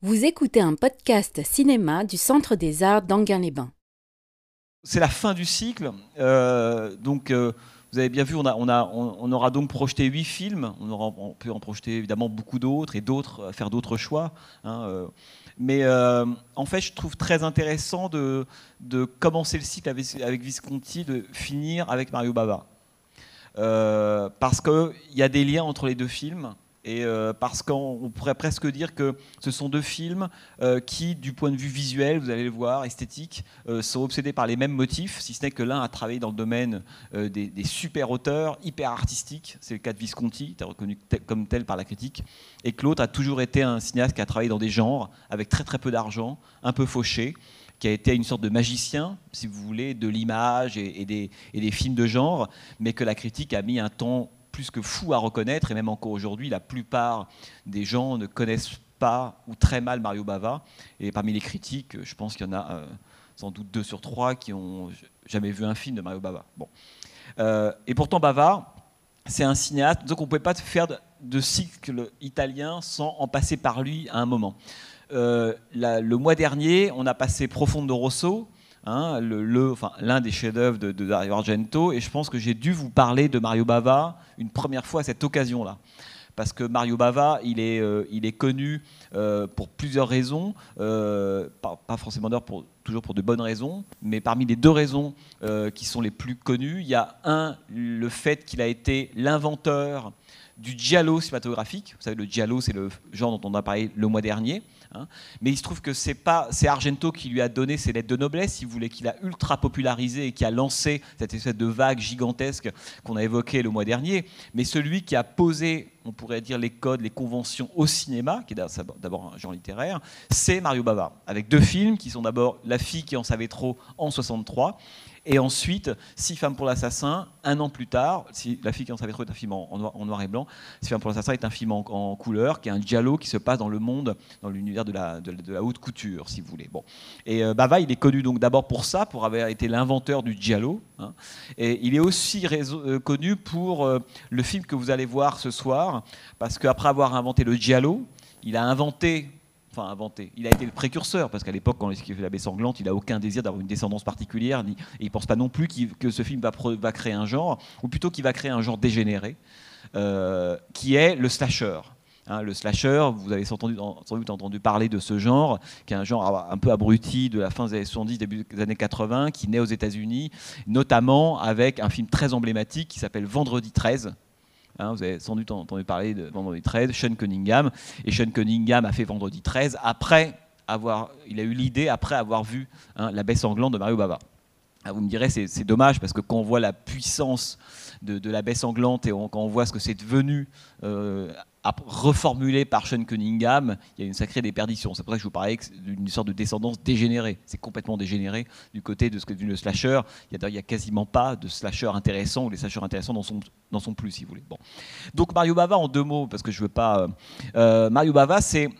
Vous écoutez un podcast cinéma du Centre des Arts d'Anguin-les-Bains. C'est la fin du cycle. Euh, donc, euh, vous avez bien vu, on, aura donc projeté huit films. On, aura, on peut en projeter évidemment beaucoup d'autres et d'autres, euh, faire d'autres choix. hein, mais en fait, je trouve très intéressant de, commencer le cycle avec, avec Visconti, de finir avec Mario Bava. Parce qu'il y a des liens entre les deux films. Et euh, parce qu'on on pourrait presque dire que ce sont deux films euh, qui, du point de vue visuel, vous allez le voir, esthétique, euh, sont obsédés par les mêmes motifs, si ce n'est que l'un a travaillé dans le domaine des, super auteurs, hyper artistiques, c'est le cas de Visconti, reconnu comme tel par la critique, et que l'autre a toujours été un cinéaste qui a travaillé dans des genres avec très très peu d'argent, un peu fauché, qui a été une sorte de magicien, si vous voulez, de l'image et des films de genre, mais que la critique a mis un temps plus que fou à reconnaître, et même encore aujourd'hui, la plupart des gens ne connaissent pas ou très mal Mario Bava. Et parmi les critiques, je pense qu'il y en a euh, sans doute deux sur trois qui ont jamais vu un film de Mario Bava. Bon. Euh, et pourtant, Bava, c'est un cinéaste, donc on ne pouvait pas faire de, cycle italien sans en passer par lui à un moment. Euh, le mois dernier, on a passé Profondo Rosso, hein, l'un des chefs-d'œuvre de, Dario Argento, et je pense que j'ai dû vous parler de Mario Bava une première fois à cette occasion-là. Parce que Mario Bava, il est, euh, connu euh, pour plusieurs raisons, euh, pas, forcément toujours pour de bonnes raisons, mais parmi les deux raisons qui sont les plus connues, il y a un, le fait qu'il a été l'inventeur du giallo cinématographique. Vous savez, le giallo, c'est le genre dont on a parlé le mois dernier. Hein. Mais il se trouve que c'est pas, c'est Argento qui lui a donné ses lettres de noblesse, si vous voulez, qu'il a ultra popularisé et qui a lancé cette espèce de vague gigantesque qu'on a évoquée le mois dernier. Mais celui qui a posé, on pourrait dire, les codes, les conventions au cinéma, qui est d'abord- un genre littéraire, c'est Mario Bava, avec deux films qui sont d'abord La fille qui en savait trop en 63 et ensuite, Six femmes pour l'assassin, un an plus tard, La fille qui en savait trop est un film en, noir, et blanc, Six femmes pour l'assassin est un film en, couleur, qui est un giallo qui se passe dans le monde, dans l'univers de la, haute couture, si vous voulez. Bon. Et euh, Bava, il est connu donc d'abord pour ça, pour avoir été l'inventeur du giallo. hein. Et il est aussi réseau- euh, connu pour euh, le film que vous allez voir ce soir, parce qu'après avoir inventé le giallo, il a inventé enfin inventé. Il a été le précurseur, parce qu'à l'époque, quand il fait La baie sanglante, il n'a aucun désir d'avoir une descendance particulière, ni- et il ne pense pas non plus que ce film va, créer un genre, ou plutôt qu'il va créer un genre dégénéré, euh, qui est le slasher. Hein, le slasher, vous avez sans doute entendu parler de ce genre, qui est un genre un peu abruti de la fin des années 70, début des années 80, qui naît aux États-Unis, notamment avec un film très emblématique qui s'appelle Vendredi 13, Hein, vous avez sans doute entendu parler de Vendredi 13, Sean Cunningham. Et Sean Cunningham a fait Vendredi 13 après avoir, il a eu l'idée après avoir vu hein, La baie sanglante de Mario Bava. Ah, vous me direz, c'est dommage parce que quand on voit la puissance de, de la baie sanglante et quand on voit ce que c'est devenu euh, reformulé par Sean Cunningham, il y a une sacrée déperdition. C'est pour ça que je vous parlais d'une sorte de descendance dégénérée. C'est complètement dégénéré du côté de ce que le slasher. Il y a, a quasiment pas de slasher intéressant ou les slashers intéressants n'en sont, n'en sont plus, si vous voulez. Bon. Donc Mario Bava, en deux mots, parce que je veux pas. euh, euh, Mario Bava, c'est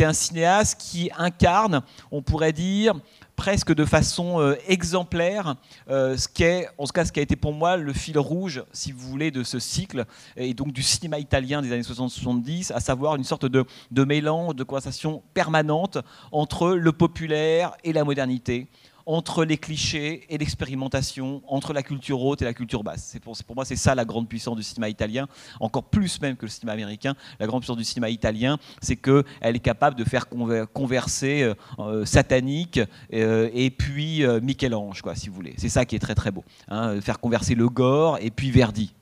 un cinéaste qui incarne, on pourrait dire, presque de façon euh, exemplaire, euh, ce, qui est, en tout cas ce qui a été pour moi le fil rouge, si vous voulez, de ce cycle, et donc du cinéma italien des années 60-70, à savoir une sorte de, de mélange, de conversation permanente entre le populaire et la modernité, entre les clichés et l'expérimentation, entre la culture haute et la culture basse. Pour, pour moi, c'est ça la grande puissance du cinéma italien, encore plus même que le cinéma américain. La grande puissance du cinéma italien, c'est qu'elle est capable de faire conver- converser euh, euh, satanique euh, et puis euh, Michel-Ange, quoi, si vous voulez. C'est ça qui est très très beau. hein, faire converser le gore et puis Verdi.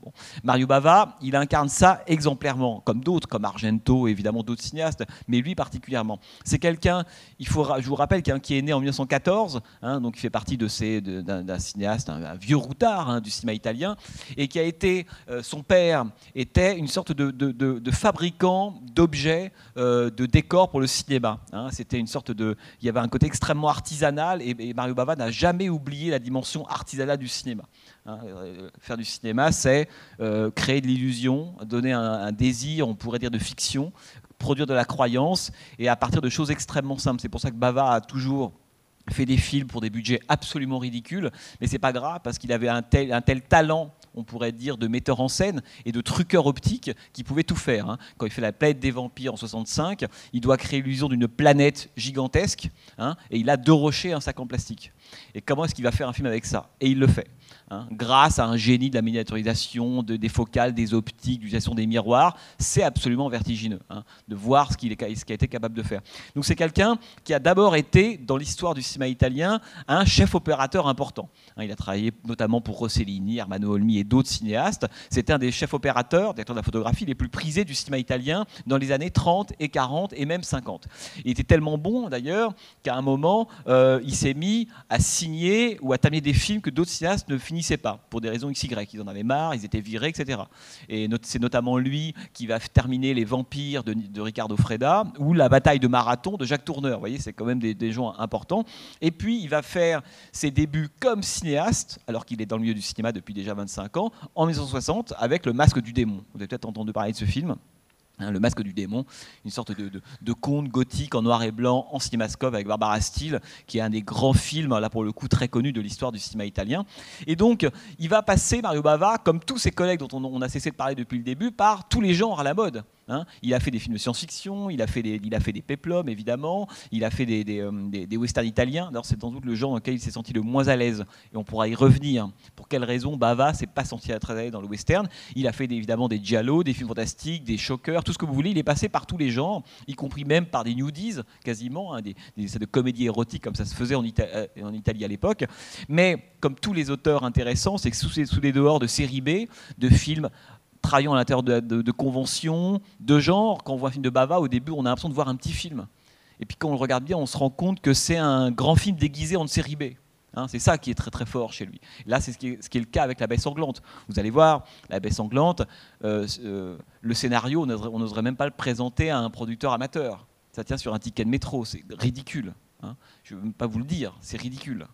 Mario Bava, il incarne ça exemplairement, comme d'autres, comme Argento, évidemment d'autres cinéastes, mais lui particulièrement. C'est quelqu'un, il faut, je vous rappelle, qui est né en 1914, hein, donc il fait partie de ces- d'un cinéaste, un, vieux routard hein, du cinéma italien, et qui a été, euh, son père était une sorte de, de- fabricant d'objets, euh, de décors pour le cinéma. hein. C'était une sorte de, il y avait un côté extrêmement artisanal, et, Mario Bava n'a jamais oublié la dimension artisanale du cinéma. hein. Euh, faire du cinéma, c'est créer de l'illusion, donner un désir, on pourrait dire, de fiction, produire de la croyance, et à partir de choses extrêmement simples. C'est pour ça que Bava a toujours fait des films pour des budgets absolument ridicules, mais c'est pas grave parce qu'il avait un tel, un tel talent on pourrait dire, de metteur en scène et de truqueur optique qui pouvait tout faire. hein. Quand il fait la planète des vampires en 65, il doit créer l'illusion d'une planète gigantesque hein, et il a deux rochers un sac en plastique. Et comment est-ce qu'il va faire un film avec ça? Et il le fait. hein, grâce à un génie de la miniaturisation, de- des focales, des optiques, d'utilisation des miroirs, c'est absolument vertigineux hein, de voir ce qu'il a été capable de faire. Donc c'est quelqu'un qui a d'abord été, dans l'histoire du cinéma italien, un chef opérateur important. Hein, il a travaillé notamment pour Rossellini, Armando Olmi et d'autres cinéastes. C'était un des chefs opérateurs, directeurs de la photographie, les plus prisés du cinéma italien dans les années 30 et 40 et même 50. Il était tellement bon d'ailleurs qu'à un moment, euh, il s'est mis à signer ou à terminer des films que d'autres cinéastes ne finissaient pas, pour des raisons XY. Ils en avaient marre, ils étaient virés, etc. Et c'est notamment lui qui va terminer Les Vampires de, de Ricardo Freda ou La bataille de Marathon de Jacques Tourneur. Vous voyez, c'est quand même des, des gens importants. Et puis, il va faire ses débuts comme cinéaste, alors qu'il est dans le milieu du cinéma depuis déjà 25 ans, en 1960, avec Le Masque du démon. Vous avez peut-être entendu parler de ce film. Hein, le masque du démon, une sorte de, conte gothique en noir et blanc en cinémascope avec Barbara Steele, qui est un des grands films, là pour le coup très connu de l'histoire du cinéma italien. Et donc, il va passer, Mario Bava, comme tous ses collègues dont on, on a cessé de parler depuis le début, par tous les genres à la mode. Hein. il a fait des films de science-fiction, il a fait des, il a fait des péplums évidemment, il a fait des, des, euh, westerns italiens. C'est sans doute le genre dans lequel il s'est senti le moins à l'aise, et on pourra y revenir. Pour quelle raison? Bava s'est pas senti très à l'aise dans le western Il a fait évidemment des giallo, des films fantastiques, des choqueurs, tout ce que vous voulez. Il est passé par tous les genres, y compris même par des nudies quasiment, hein, des, de comédies érotiques comme ça se faisait euh, en Italie à l'époque. Mais comme tous les auteurs intéressants, c'est que sous, sous les dehors de série B, de films travaillant à l'intérieur de, conventions, de genre, quand on voit un film de Bava, au début, on a l'impression de voir un petit film. Et puis quand on le regarde bien, on se rend compte que c'est un grand film déguisé en série B. Hein, c'est ça qui est très très fort chez lui. Là, c'est ce qui est, le cas avec La Baie sanglante. Vous allez voir, La Baie sanglante, euh, euh, le scénario, on n'oserait même pas le présenter à un producteur amateur. Ça tient sur un ticket de métro, c'est ridicule. hein. Je ne veux même pas vous le dire, c'est ridicule.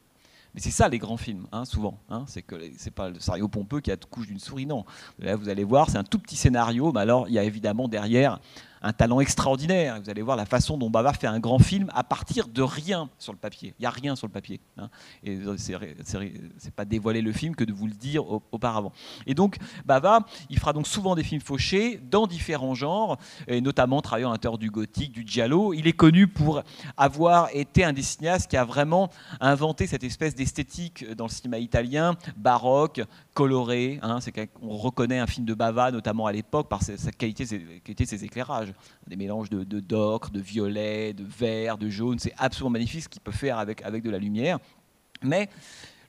Mais c'est ça les grands films, hein, souvent. hein. c'est que c'est pas le scénario pompeux qui a couche d'une souris, non. Là, vous allez voir, c'est un tout petit scénario, mais alors il y a évidemment derrière un talent extraordinaire. Vous allez voir la façon dont Bava fait un grand film à partir de rien sur le papier. Il n'y a rien sur le papier. hein. Et c'est c'est- pas dévoiler le film que de vous le dire au- auparavant. Et donc, Bava, il fera donc souvent des films fauchés dans différents genres, et notamment travaillant à l'intérieur du gothique, du giallo. Il est connu pour avoir été un des cinéastes qui a vraiment inventé cette espèce d'esthétique dans le cinéma italien, baroque, coloré. hein. Qu'on reconnaît un film de Bava, notamment à l'époque, par sa, qualité, ses, de ses éclairages. Des mélanges de, de d'ocre, de violet, de vert, de jaune. C'est absolument magnifique ce qu'il peut faire avec, avec de la lumière. Mais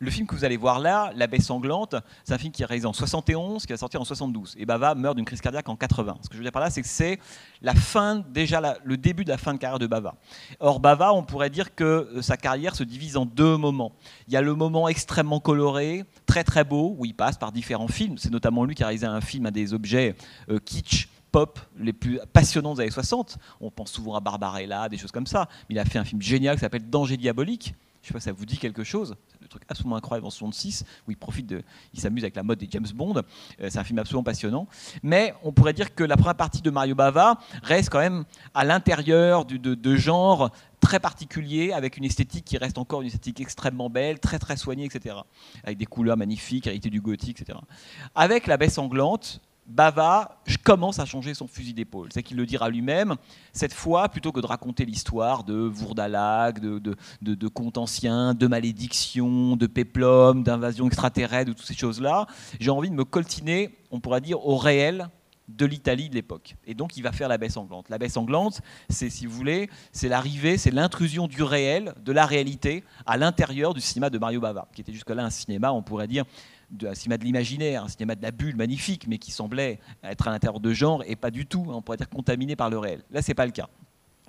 le film que vous allez voir là, La baie sanglante, c'est un film qui est réalisé en 71, qui va sortir en 72. Et Bava meurt d'une crise cardiaque en 80. Ce que je veux dire par là, c'est que c'est la fin, déjà le début de la fin de carrière de Bava. Or, Bava, on pourrait dire que euh, sa carrière se divise en deux moments. Il y a le moment extrêmement coloré, très très beau, où il passe par différents films. C'est notamment lui qui a réalisé un film, un des objets euh, kitsch pop les plus passionnants des années 60. On pense souvent à Barbarella, des choses comme ça. Il a fait un film génial qui s'appelle Danger diabolique. Je sais pas si ça vous dit quelque chose. Truc absolument incroyable en 66 où il profite de, il s'amuse avec la mode des James Bond. Euh, c'est un film absolument passionnant. Mais on pourrait dire que la première partie de Mario Bava reste quand même à l'intérieur du- de, de genres très particuliers, avec une esthétique qui reste encore une esthétique extrêmement belle, très très soignée, etc. Avec des couleurs magnifiques, hérité du gothique, etc. Avec la baie sanglante, Bava commence à changer son fusil d'épaule. C'est qu'il le dira lui-même. Cette fois, plutôt que de raconter l'histoire de Vourdalag, de, de, contes anciens, de malédictions, de péplum, d'invasion extraterrestre, de toutes ces choses-là, j'ai envie de me coltiner, on pourrait dire, au réel de l'Italie de l'époque. Et donc, il va faire la baie sanglante. La baie sanglante, c'est, si vous voulez, c'est l'arrivée, c'est l'intrusion du réel, de la réalité, à l'intérieur du cinéma de Mario Bava, qui était jusque-là un cinéma, on pourrait dire, de, un cinéma de l'imaginaire, un cinéma de la bulle magnifique, mais qui semblait être à l'intérieur de genre et pas du tout, hein, on pourrait dire contaminé par le réel. Là, c'est pas le cas.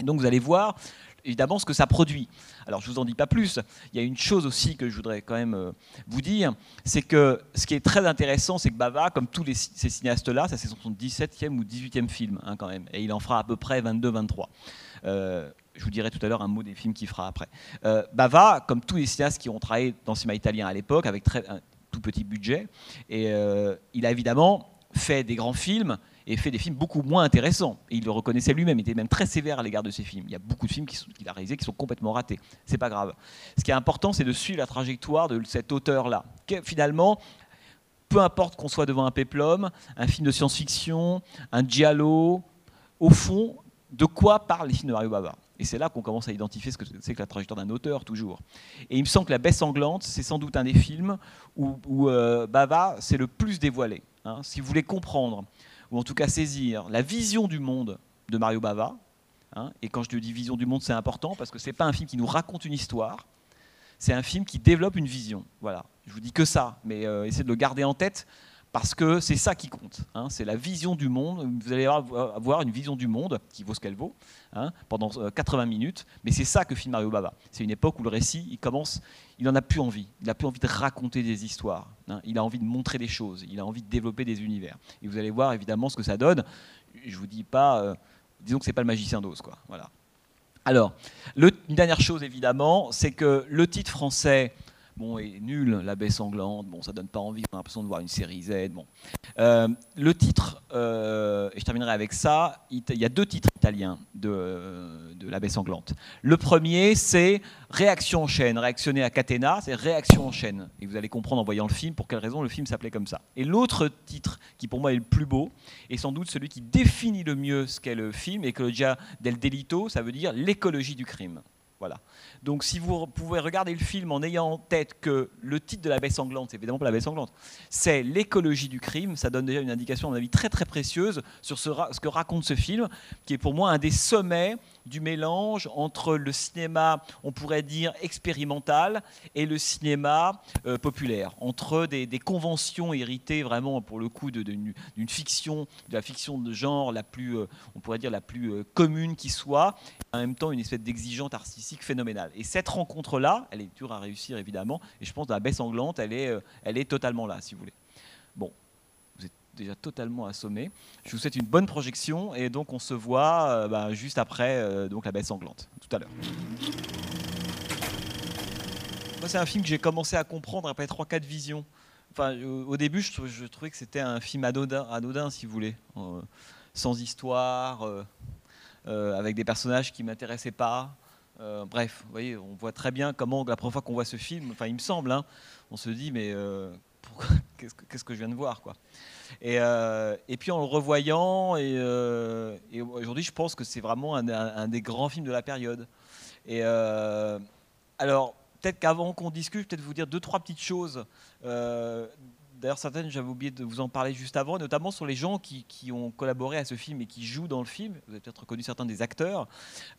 Donc, vous allez voir évidemment ce que ça produit. Alors, je vous en dis pas plus. Il y a une chose aussi que je voudrais quand même euh, vous dire, c'est que ce qui est très intéressant, c'est que Bava, comme tous ces cinéastes-là, ça c'est son 17e ou 18e film hein, quand même, et il en fera à peu près 22-23. Euh, je vous dirai tout à l'heure un mot des films qu'il fera après. Euh, Bava, comme tous les cinéastes qui ont travaillé dans le cinéma italien à l'époque, avec très, tout petit budget, et euh, il a évidemment fait des grands films et fait des films beaucoup moins intéressants. Et il le reconnaissait lui-même, il était même très sévère à l'égard de ses films. Il y a beaucoup de films qu'il a réalisés qui sont complètement ratés. C'est pas grave. Ce qui est important, c'est de suivre la trajectoire de cet auteur-là. Finalement, peu importe qu'on soit devant un péplum, un film de science-fiction, un giallo, au fond, de quoi parlent les films de Mario Bava? Et c'est là qu'on commence à identifier ce que c'est que la trajectoire d'un auteur, toujours. Et il me semble que La baie sanglante, c'est sans doute un des films où, euh, Bava s'est le plus dévoilé. Hein. Si vous voulez comprendre, ou en tout cas saisir, la vision du monde de Mario Bava, hein, et quand je dis vision du monde, c'est important, parce que ce n'est pas un film qui nous raconte une histoire, c'est un film qui développe une vision. Voilà, je vous dis que ça, mais euh, essayez de le garder en tête, parce que c'est ça qui compte. Hein. c'est la vision du monde. Vous allez avoir une vision du monde qui vaut ce qu'elle vaut hein, pendant 80 euh, minutes. Mais c'est ça que filme Mario Bava. C'est une époque où le récit, il commence, il n'en a plus envie. Il n'a plus envie de raconter des histoires. Hein. il a envie de montrer des choses. Il a envie de développer des univers. Et vous allez voir évidemment ce que ça donne. Je vous dis pas, euh, disons que c'est pas le magicien d'Oz. Voilà. Alors, une dernière chose évidemment, c'est que le titre français bon, est nul, La baie sanglante, bon, ça donne pas envie, on a l'impression de voir une série Z. Bon. Euh, le titre, euh, et je terminerai avec ça, il y a deux titres italiens de, de La baie sanglante. Le premier, c'est Réaction en chaîne, réactionner à catena, c'est Réaction en chaîne. Et vous allez comprendre en voyant le film pour quelle raison le film s'appelait comme ça. Et l'autre titre, qui pour moi est le plus beau, est sans doute celui qui définit le mieux ce qu'est le film, déjà del delito, ça veut dire l'écologie du crime. Voilà. Donc si vous pouvez regarder le film en ayant en tête que le titre de la baie sanglante, c'est évidemment pas la baie sanglante, c'est l'écologie du crime, ça donne déjà une indication, à mon avis, très très précieuse sur ce, ce, que raconte ce film, qui est pour moi un des sommets du mélange entre le cinéma, on pourrait dire, expérimental et le cinéma euh, populaire, entre des, conventions héritées vraiment pour le coup d'une fiction, de la fiction de genre la plus, euh, on pourrait dire, la plus euh, commune qui soit, en même temps une espèce d'exigence artistique phénoménale. Et cette rencontre-là, elle est dure à réussir évidemment, et je pense que la baie sanglante, elle est, elle est totalement là, si vous voulez. Bon, déjà totalement assommé. Je vous souhaite une bonne projection et donc on se voit euh, bah, juste après euh, donc la baie sanglante, tout à l'heure. Moi, c'est un film que j'ai commencé à comprendre après 3-4 visions. Enfin, au début, je, trouvais que c'était un film anodin, si vous voulez, euh, sans histoire, avec des personnages qui m'intéressaient pas. bref, vous voyez, on voit très bien comment la première fois qu'on voit ce film, enfin, il me semble, hein, on se dit mais qu'est-ce que, que je viens de voir quoi et, euh, et, puis en le revoyant, et, euh, aujourd'hui je pense que c'est vraiment un, des grands films de la période. Et euh, alors, peut-être qu'avant qu'on discute, peut-être vous dire deux, trois petites choses D'ailleurs, certaines, j'avais oublié de vous en parler juste avant, notamment sur les gens qui, ont collaboré à ce film et qui jouent dans le film. Vous avez peut-être reconnu certains des acteurs.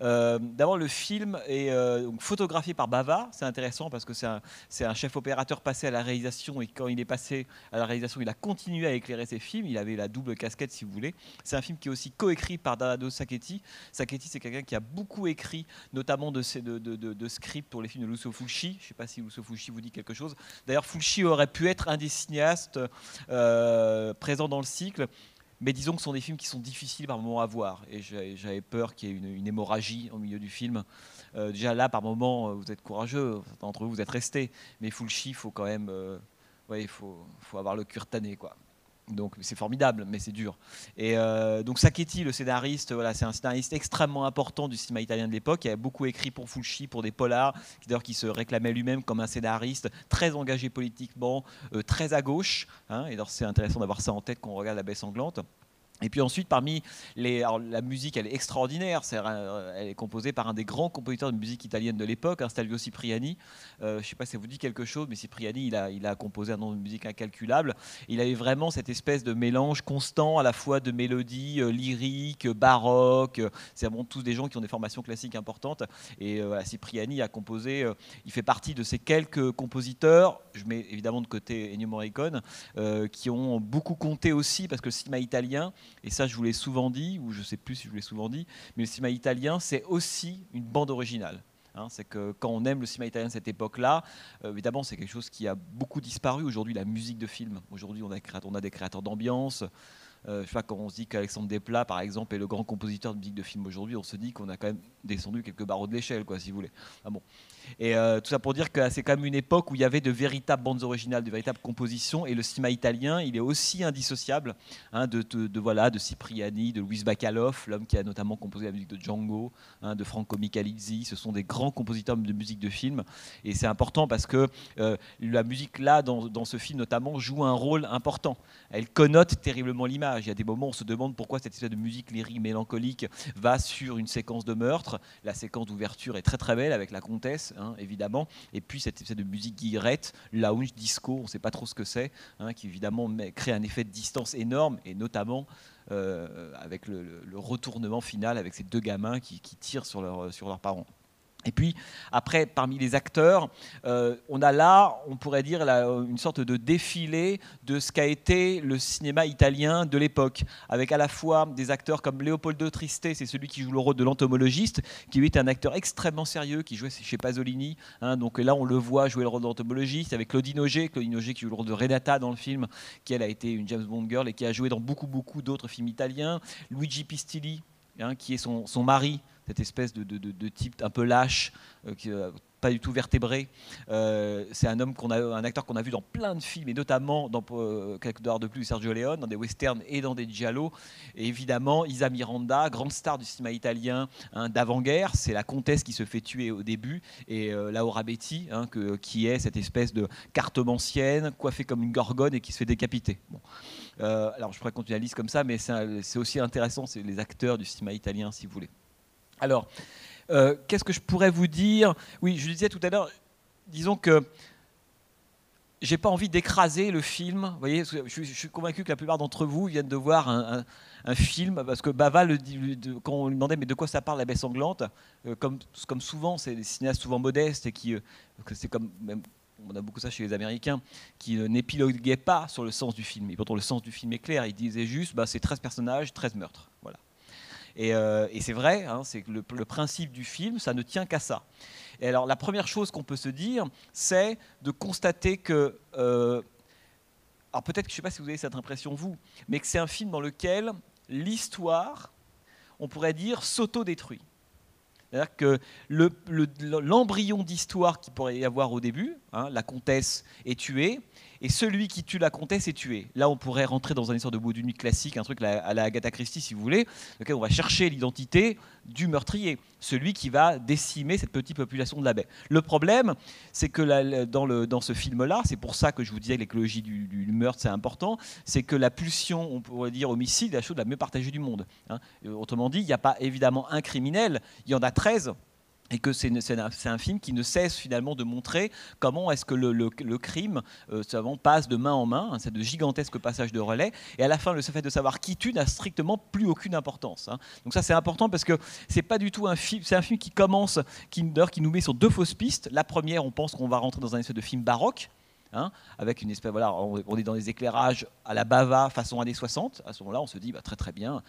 Euh, d'abord, le film est euh, photographié par Bava. C'est intéressant parce que c'est un, chef opérateur passé à la réalisation et quand il est passé à la réalisation, il a continué à éclairer ses films. Il avait la double casquette, si vous voulez. C'est un film qui est aussi coécrit par Dado Sacchetti. Sacchetti, c'est quelqu'un qui a beaucoup écrit, notamment de, scripts pour les films de Lucio Fulci. Je ne sais pas si Lucio Fulci vous dit quelque chose. D'ailleurs, Fulci aurait pu être un des euh, présents dans le cycle. Mais disons que ce sont des films qui sont difficiles par moments à voir. Et j'avais peur qu'il y ait une, hémorragie au milieu du film. Euh, déjà là, par moments, vous êtes courageux. Entre vous, vous êtes restés. Mais Fulci, il faut quand même. Euh, il faut, faut, avoir le cul tanné, quoi. Donc c'est formidable, mais c'est dur. Et euh, donc Sacchetti, le scénariste, voilà, c'est un scénariste extrêmement important du cinéma italien de l'époque. Il a beaucoup écrit pour Fulci, pour des polars, d'ailleurs qui se réclamait lui-même comme un scénariste très engagé politiquement, euh, très à gauche. Hein. et alors c'est intéressant d'avoir ça en tête quand on regarde La Baie sanglante. Et puis ensuite, parmi les, la musique, elle est extraordinaire. Euh, elle est composée par un des grands compositeurs de musique italienne de l'époque, hein, Cipriani. Euh, je ne sais pas si ça vous dit quelque chose, mais Cipriani, il a, il a composé un nombre de musique incalculable. Il avait vraiment cette espèce de mélange constant, à la fois de mélodies euh, lyriques, baroques. C'est vraiment tous des gens qui ont des formations classiques importantes. Et Cipriani a composé. il fait partie de ces quelques compositeurs. Je mets évidemment de côté Ennio Morricone, qui ont beaucoup compté aussi parce que le cinéma italien et ça, je vous l'ai souvent dit, ou je ne sais plus si je vous l'ai souvent dit, mais le cinéma italien, c'est aussi une bande originale. Hein. c'est que quand on aime le cinéma italien de cette époque-là, euh, évidemment, c'est quelque chose qui a beaucoup disparu. Aujourd'hui, la musique de film, aujourd'hui, on, a, des créateurs d'ambiance. je sais pas, quand on se dit qu'Alexandre Desplat, par exemple, est le grand compositeur de musique de film aujourd'hui, on se dit qu'on a quand même descendu quelques barreaux de l'échelle, quoi, si vous voulez. Ah bon. Et euh, tout ça pour dire que c'est quand même une époque où il y avait de véritables bandes originales, de véritables compositions, et le cinéma italien, il est aussi indissociable hein, de, voilà, de Cipriani, de Luis Bacalov, l'homme qui a notamment composé la musique de Django, hein, de Franco Michalizzi. Ce sont des grands compositeurs de musique de film, et c'est important parce que euh, la musique là, dans, dans, ce film notamment, joue un rôle important. Elle connote terriblement l'image. Il y a des moments où on se demande pourquoi cette espèce de musique lyrique mélancolique va sur une séquence de meurtre. La séquence d'ouverture est très très belle avec la comtesse Hein, évidemment. Et puis cette de musique guillerette, lounge, disco, on ne sait pas trop ce que c'est, hein, qui évidemment crée un effet de distance énorme, et notamment euh, avec le, retournement final avec ces deux gamins qui, tirent sur leurs parents. Et puis, après, parmi les acteurs, euh, on a là, on pourrait dire, une sorte de défilé de ce qu'a été le cinéma italien de l'époque, avec à la fois des acteurs comme Leopoldo Triste, c'est celui qui joue le rôle de l'entomologiste, qui lui est un acteur extrêmement sérieux, qui jouait chez Pasolini. Hein, donc là, on le voit jouer le rôle d'entomologiste, avec Claudine Auger, Claudine Auger qui joue le rôle de Renata dans le film, qui elle a été une James Bond girl et qui a joué dans beaucoup, beaucoup d'autres films italiens. Luigi Pistilli, hein, qui est son, mari, cette espèce de, type un peu lâche, euh, euh, pas du tout vertébré. Euh, c'est un homme qu'on a, un acteur qu'on a vu dans plein de films, et notamment dans quelques dollars de plus, Sergio Leone, dans des westerns et dans des giallo. Évidemment, Isa Miranda, grande star du cinéma italien hein, d'avant-guerre, c'est la comtesse qui se fait tuer au début, et Laura Betti, hein, qui est cette espèce de cartomancienne, coiffée comme une gorgone et qui se fait décapiter. alors je pourrais continuer la liste comme ça, mais c'est aussi intéressant, c'est les acteurs du cinéma italien, si vous voulez. Alors, euh, qu'est-ce que je pourrais vous dire? Oui, je disais tout à l'heure, disons que j'ai pas envie d'écraser le film. Vous voyez, je, suis convaincu que la plupart d'entre vous viennent de voir un, film parce que Bava, le, quand on lui demandait mais de quoi ça parle la baie sanglante, euh, comme, comme souvent, c'est des cinéastes souvent modestes et qui, euh, c'est comme on a beaucoup ça chez les Américains, qui n'épiloguaient pas sur le sens du film. Et pourtant, le sens du film est clair. Ils disaient juste, bah, c'est 13 personnages, 13 meurtres. Voilà. Euh, et, c'est vrai, hein, c'est le, principe du film, ça ne tient qu'à ça. Et alors la première chose qu'on peut se dire, c'est de constater que... Euh, alors peut-être que je ne sais pas si vous avez cette impression, vous, mais que c'est un film dans lequel l'histoire, on pourrait dire, s'auto-détruit. C'est-à-dire que l'embryon d'histoire qu'il pourrait y avoir au début, hein, la comtesse est tuée, et celui qui tue la comtesse est tué. Là, on pourrait rentrer dans un histoire de bout de nuit classique, un truc à la Agatha Christie, si vous voulez, lequel on va chercher l'identité du meurtrier, celui qui va décimer cette petite population de la baie. Le problème, c'est que dans, dans, ce film-là, c'est pour ça que je vous disais que l'écologie du, meurtre, c'est important, c'est que la pulsion, on pourrait dire homicide, est la chose la mieux partagée du monde. Hein. Autrement dit, il n'y a pas évidemment un criminel, il y en a 13 et que c'est un, film qui ne cesse finalement de montrer comment est-ce que le, crime euh, passe de main en main, hein, c'est de gigantesques passages de relais, et à la fin le fait de savoir qui tue n'a strictement plus aucune importance. Hein. Donc ça c'est important parce que c'est pas du tout un film, c'est un film qui commence, qui, qui nous met sur deux fausses pistes. La première, on pense qu'on va rentrer dans un essai de film baroque, Hein, avec une espèce, voilà, on, est dans des éclairages à la Bava façon années 60. À ce moment-là, on se dit bah, très très bien,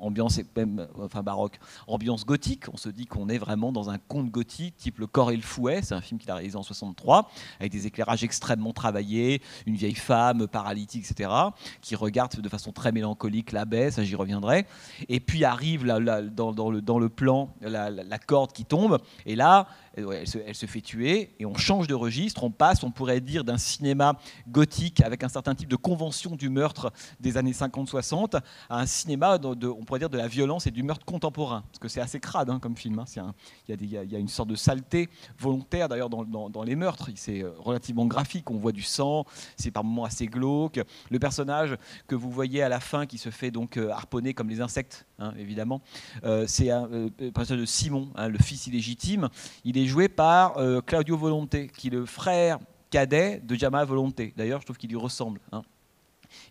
ambiance même, enfin baroque, ambiance gothique. On se dit qu'on est vraiment dans un conte gothique, type Le Corps et le Fouet. C'est un film qu'il a réalisé en 63, avec des éclairages extrêmement travaillés, une vieille femme paralytique, etc., qui regarde de façon très mélancolique la baie. Ça, j'y reviendrai. Et puis arrive dans, le, dans le plan la, corde qui tombe, et là, elle se, fait tuer et on change de registre, on passe, on pourrait dire, d'un cinéma gothique avec un certain type de convention du meurtre des années 50-60 à un cinéma, de, on pourrait dire, de la violence et du meurtre contemporain. Parce que c'est assez crade hein, comme film. Hein. Il y, a une sorte de saleté volontaire d'ailleurs dans, les meurtres. C'est euh, relativement graphique, on voit du sang, c'est par moments assez glauque. Le personnage que vous voyez à la fin qui se fait donc euh, harponner comme les insectes, hein, évidemment, euh, c'est un personnage de Simon, le fils illégitime. Il est joué par Claudio Volonté, qui est le frère cadet de Jamal Volonté. D'ailleurs, je trouve qu'il lui ressemble. Hein.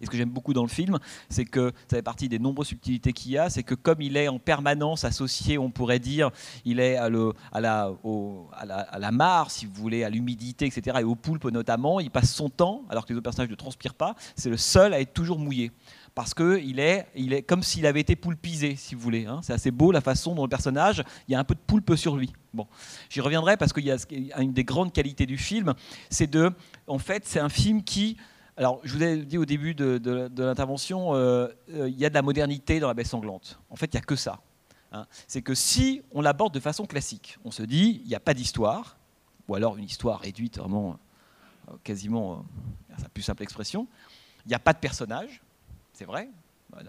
Et ce que j'aime beaucoup dans le film, c'est que ça fait partie des nombreuses subtilités qu'il y a, c'est que comme il est en permanence associé, on pourrait dire, il est à, la, à, la, mare, si vous voulez, à l'humidité, etc., et au poulpe notamment, il passe son temps, alors que les autres personnages ne transpirent pas, c'est le seul à être toujours mouillé parce qu'il est, il est comme s'il avait été poulpisé, si vous voulez. Hein. C'est assez beau la façon dont le personnage, il y a un peu de poulpe sur lui. Bon, j'y reviendrai parce qu'il y a une des grandes qualités du film, c'est de, en fait, c'est un film qui alors, je vous ai dit au début de, l'intervention, il y a de la modernité dans la baie sanglante. En fait, il n'y a que ça. Hein. C'est que si on l'aborde de façon classique, on se dit, il n'y a pas d'histoire, ou alors une histoire réduite vraiment quasiment à sa plus simple expression, il n'y a pas de personnage, c'est vrai, bah,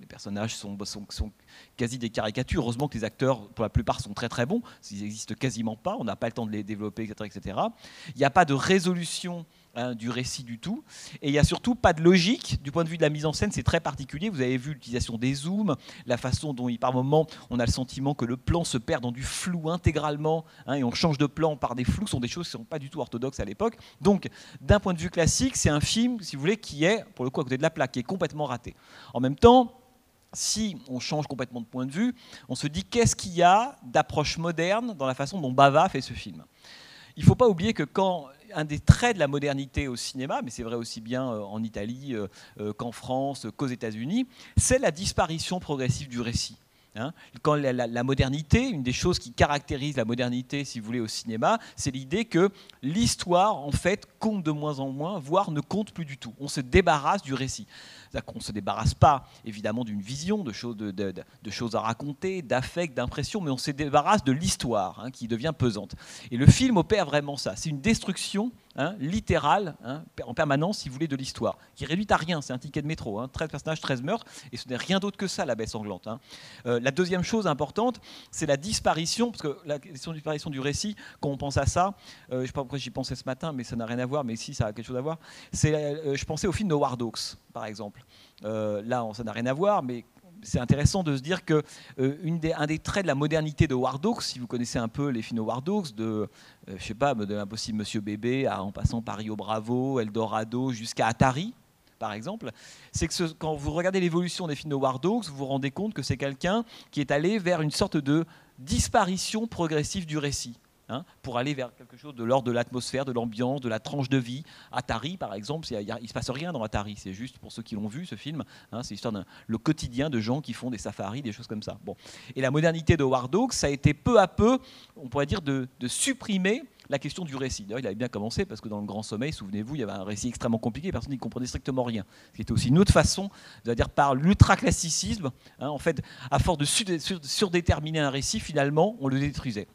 les personnages sont, sont, quasi des caricatures. Heureusement que les acteurs, pour la plupart, sont très très bons. Ils n'existent quasiment pas. On n'a pas le temps de les développer, etc. etc. Il n'y a pas de résolution Hein, du récit du tout. Et il n'y a surtout pas de logique. Du point de vue de la mise en scène, c'est très particulier. Vous avez vu l'utilisation des zooms, la façon dont, par moment, on a le sentiment que le plan se perd dans du flou intégralement, hein, et on change de plan par des flous, ce sont des choses qui ne sont pas du tout orthodoxes à l'époque. Donc, d'un point de vue classique, c'est un film, si vous voulez, qui est, pour le coup, à côté de la plaque, qui est complètement raté. En même temps, si on change complètement de point de vue, on se dit qu'est-ce qu'il y a d'approche moderne dans la façon dont Bava fait ce film? Il ne faut pas oublier que quand un des traits de la modernité au cinéma, mais c'est vrai aussi bien euh, en Italie euh, euh, qu'en France, qu'aux États-Unis, c'est la disparition progressive du récit. Hein. Quand la, modernité, une des choses qui caractérise la modernité, si vous voulez, au cinéma, c'est l'idée que l'histoire, en fait, compte de moins en moins, voire ne compte plus du tout. On se débarrasse du récit. On ne se débarrasse pas, évidemment, d'une vision, de choses, de, choses à raconter, d'affect, d'impression, mais on se débarrasse de l'histoire, hein, qui devient pesante. Et le film opère vraiment ça. C'est une destruction Hein, littéral, hein, en permanence, si vous voulez, de l'histoire, qui réduit à rien. C'est un ticket de métro, hein, 13 personnages, 13 meurtres, et ce n'est rien d'autre que ça, la baie sanglante. Hein. Euh, la deuxième chose importante, c'est la disparition, parce que la question de disparition du récit, quand on pense à ça, euh, je ne sais pas pourquoi j'y pensais ce matin, mais ça n'a rien à voir, mais si, ça a quelque chose à voir, c'est, euh, je pensais au film de Howard Hawks, par exemple. là, ça n'a rien à voir, mais c'est intéressant de se dire que euh, une des, un des traits de la modernité de War si vous connaissez un peu les films de War de, euh, je sais pas, de l'impossible Monsieur Bébé, en passant par Rio Bravo, Eldorado, jusqu'à Atari, par exemple, c'est que quand vous regardez l'évolution des films de War vous vous rendez compte que c'est quelqu'un qui est allé vers une sorte de disparition progressive du récit. Hein, pour aller vers quelque chose de l'ordre de l'atmosphère, de l'ambiance, de la tranche de vie. Atari, par exemple, il ne se passe rien dans Atari, c'est juste pour ceux qui l'ont vu, ce film, hein, c'est l'histoire le quotidien de gens qui font des safaris, des choses comme ça. Bon. Et la modernité de Howard Hawks, ça a été peu à peu, on pourrait dire, de, supprimer la question du récit. D'ailleurs, il avait bien commencé parce que dans le Grand Sommeil, souvenez-vous, il y avait un récit extrêmement compliqué, personne n'y comprenait strictement rien. Ce qui était aussi une autre façon, c'est-à-dire par l'ultra-classicisme, hein, en fait, à force de surdéterminer un récit, finalement, on le détruisait.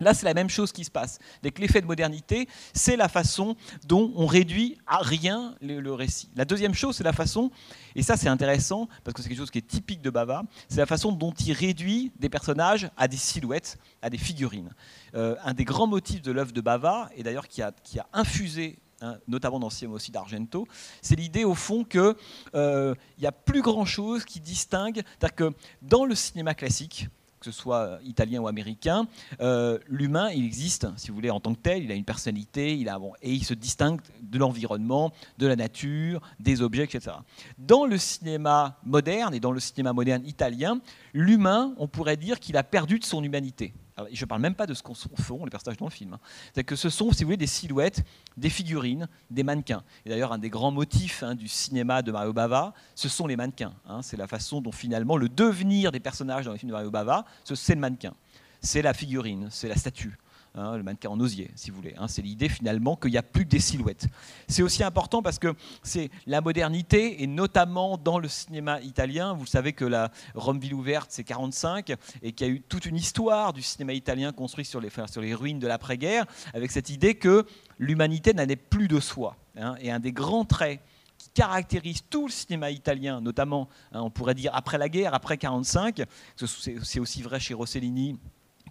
Là, c'est la même chose qui se passe. Avec l'effet de modernité, c'est la façon dont on réduit à rien le, récit. La deuxième chose, c'est la façon, et ça c'est intéressant, parce que c'est quelque chose qui est typique de Bava, c'est la façon dont il réduit des personnages à des silhouettes, à des figurines. Euh, un des grands motifs de l'œuvre de Bava, et d'ailleurs qui a, qui a infusé hein, notamment dans Siamo aussi d'Argento, c'est l'idée au fond qu'il euh, n'y a plus grand-chose qui distingue, c'est-à-dire que dans le cinéma classique, que ce soit euh, italien ou américain, euh, l'humain, il existe, si vous voulez, en tant que tel, il a une personnalité, il a, bon, et il se distingue de l'environnement, de la nature, des objets, etc. Dans le cinéma moderne et dans le cinéma moderne italien, l'humain, on pourrait dire qu'il a perdu de son humanité je ne parle même pas de ce qu'on font les personnages dans le film. Hein. C'est que ce sont, si vous voulez, des silhouettes, des figurines, des mannequins. Et d'ailleurs, un des grands motifs hein, du cinéma de Mario Bava, ce sont les mannequins. Hein. C'est la façon dont finalement le devenir des personnages dans les films de Mario Bava, c'est le mannequin. C'est la figurine, c'est la statue. Hein, le mannequin en osier, si vous voulez. Hein. c'est l'idée finalement qu'il n'y a plus que des silhouettes. C'est aussi important parce que c'est la modernité, et notamment dans le cinéma italien. Vous savez que la Rome Ville ouverte, c'est 45, et qu'il y a eu toute une histoire du cinéma italien construit sur les, ruines de l'après-guerre, avec cette idée que l'humanité n'allait plus de soi. Hein. et un des grands traits qui caractérise tout le cinéma italien, notamment, on pourrait dire après la guerre, après 45, c'est aussi vrai chez Rossellini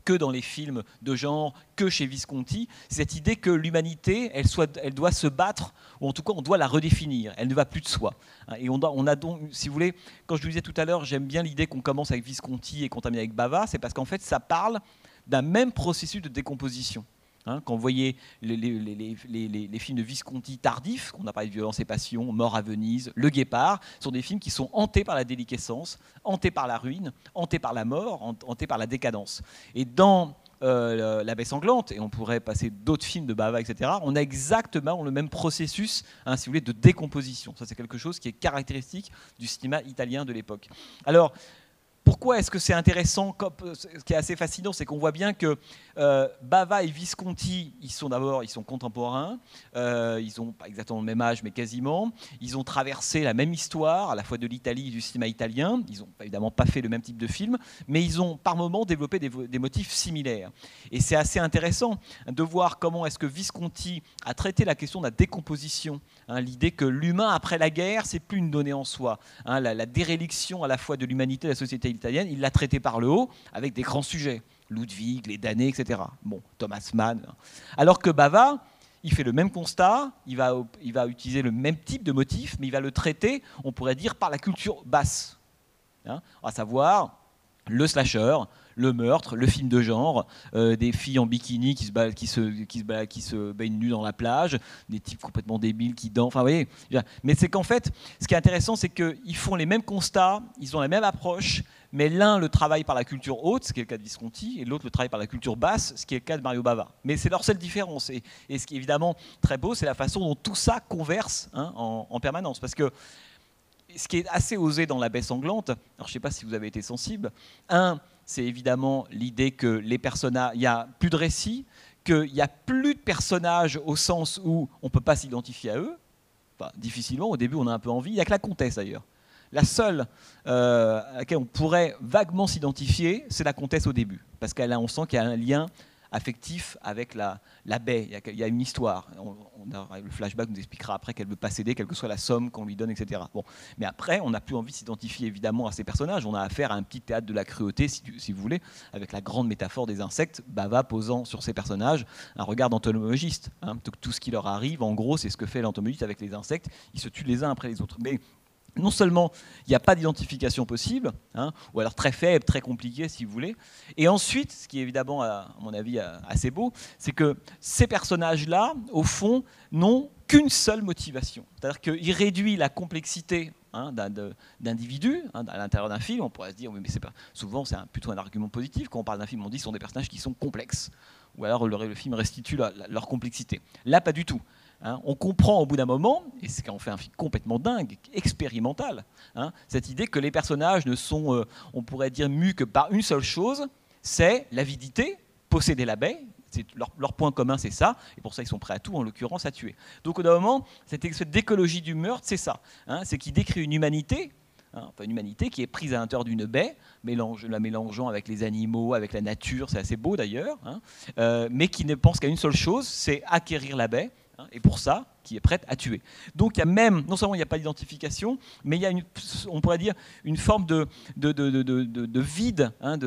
que dans les films de genre, que chez Visconti, cette idée que l'humanité, elle, elle doit se battre, ou en tout cas on doit la redéfinir, elle ne va plus de soi. Hein, et on, on a donc, si vous voulez, quand je vous disais tout à l'heure, j'aime bien l'idée qu'on commence avec Visconti et qu'on termine avec Bava, c'est parce qu'en fait ça parle d'un même processus de décomposition. Hein, quand vous voyez les, films de Visconti tardifs, qu'on a parlé de Violence et Passion, Mort à Venise, Le Guépard, sont des films qui sont hantés par la déliquescence, hantés par la ruine, hantés par la mort, hantés par la décadence. Et dans euh, La baie sanglante, et on pourrait passer d'autres films de Bava, etc., on a exactement le même processus, hein, si vous voulez, de décomposition. Ça, c'est quelque chose qui est caractéristique du cinéma italien de l'époque. Alors, pourquoi est-ce que c'est intéressant Ce qui est assez fascinant, c'est qu'on voit bien que euh, Bava et Visconti, ils sont d'abord, ils sont contemporains. Euh, ils ont pas exactement le même âge, mais quasiment. Ils ont traversé la même histoire, à la fois de l'Italie et du cinéma italien. Ils n'ont évidemment pas fait le même type de film, mais ils ont par moments développé des, motifs similaires. Et c'est assez intéressant de voir comment est-ce que Visconti a traité la question de la décomposition, hein, l'idée que l'humain après la guerre, c'est plus une donnée en soi. Hein, la, la déréliction à la fois de l'humanité et de la société italienne, il l'a traité par le haut avec des grands sujets. Ludwig, les damnés, etc. Bon, Thomas Mann. Alors que Bava, il fait le même constat, il va, il va utiliser le même type de motif, mais il va le traiter, on pourrait dire, par la culture basse. Hein, à savoir le slasher, le meurtre, le film de genre, euh, des filles en bikini qui se, baignent nues dans la plage, des types complètement débiles qui dansent. Enfin, voyez. Mais c'est qu'en fait, ce qui est intéressant, c'est qu'ils font les mêmes constats, ils ont la même approche, mais l'un le travaille par la culture haute, ce qui est le cas de Visconti, et l'autre le travaille par la culture basse, ce qui est le cas de Mario Bava. Mais c'est leur seule différence. Et, ce qui est évidemment très beau, c'est la façon dont tout ça converse hein, en, permanence. Parce que ce qui est assez osé dans La baie sanglante, alors je ne sais pas si vous avez été sensible, un, c'est évidemment l'idée que les personnages, il n'y a plus de récits, qu'il n'y a plus de personnages au sens où on ne peut pas s'identifier à eux. Difficilement, au début on a un peu envie. Il n'y a que la comtesse d'ailleurs. La seule euh, à laquelle on pourrait vaguement s'identifier, c'est la comtesse au début, parce qu'elle on sent qu'il y a un lien affectif avec la, baie. Il y, a, une histoire. le flashback nous expliquera après qu'elle veut pas céder, quelle que soit la somme qu'on lui donne, etc. Bon. Mais après, on n'a plus envie de s'identifier évidemment à ces personnages. On a affaire à un petit théâtre de la cruauté, si, vous voulez, avec la grande métaphore des insectes, Bava posant sur ces personnages un regard d'entomologiste. Hein. Tout, ce qui leur arrive, en gros, c'est ce que fait l'entomologiste avec les insectes. Ils se tuent les uns après les autres. Mais non seulement il n'y a pas d'identification possible, hein, ou alors très faible, très compliqué si vous voulez, et ensuite, ce qui est évidemment à mon avis assez beau, c'est que ces personnages-là, au fond, n'ont qu'une seule motivation. C'est-à-dire qu'il réduit la complexité hein, d'individus hein, à l'intérieur d'un film. On pourrait se dire, mais pas... souvent c'est plutôt un argument positif. Quand on parle d'un film, on dit que ce sont des personnages qui sont complexes. Ou alors le film restitue leur complexité. Là, pas du tout. Hein, on comprend au bout d'un moment, et c'est en fait un film complètement dingue, expérimental, hein, cette idée que les personnages ne sont, euh, on pourrait dire, mus que par une seule chose, c'est l'avidité, posséder la baie. Leur, leur, point commun, c'est ça, et pour ça, ils sont prêts à tout, en l'occurrence, à tuer. Donc, au bout d'un moment, cette, cette écologie du meurtre, c'est ça. Hein, c'est qu'il décrit une humanité enfin une humanité qui est prise à l'intérieur d'une baie, la mélangeant avec les animaux, avec la nature, c'est assez beau d'ailleurs, euh, mais qui ne pense qu'à une seule chose, c'est acquérir la baie, Hein, et pour ça, qui est prête à tuer. Donc il y a même, non seulement il n'y a pas d'identification, mais il y a, une, on pourrait dire, une forme de, de, de, de vide, hein,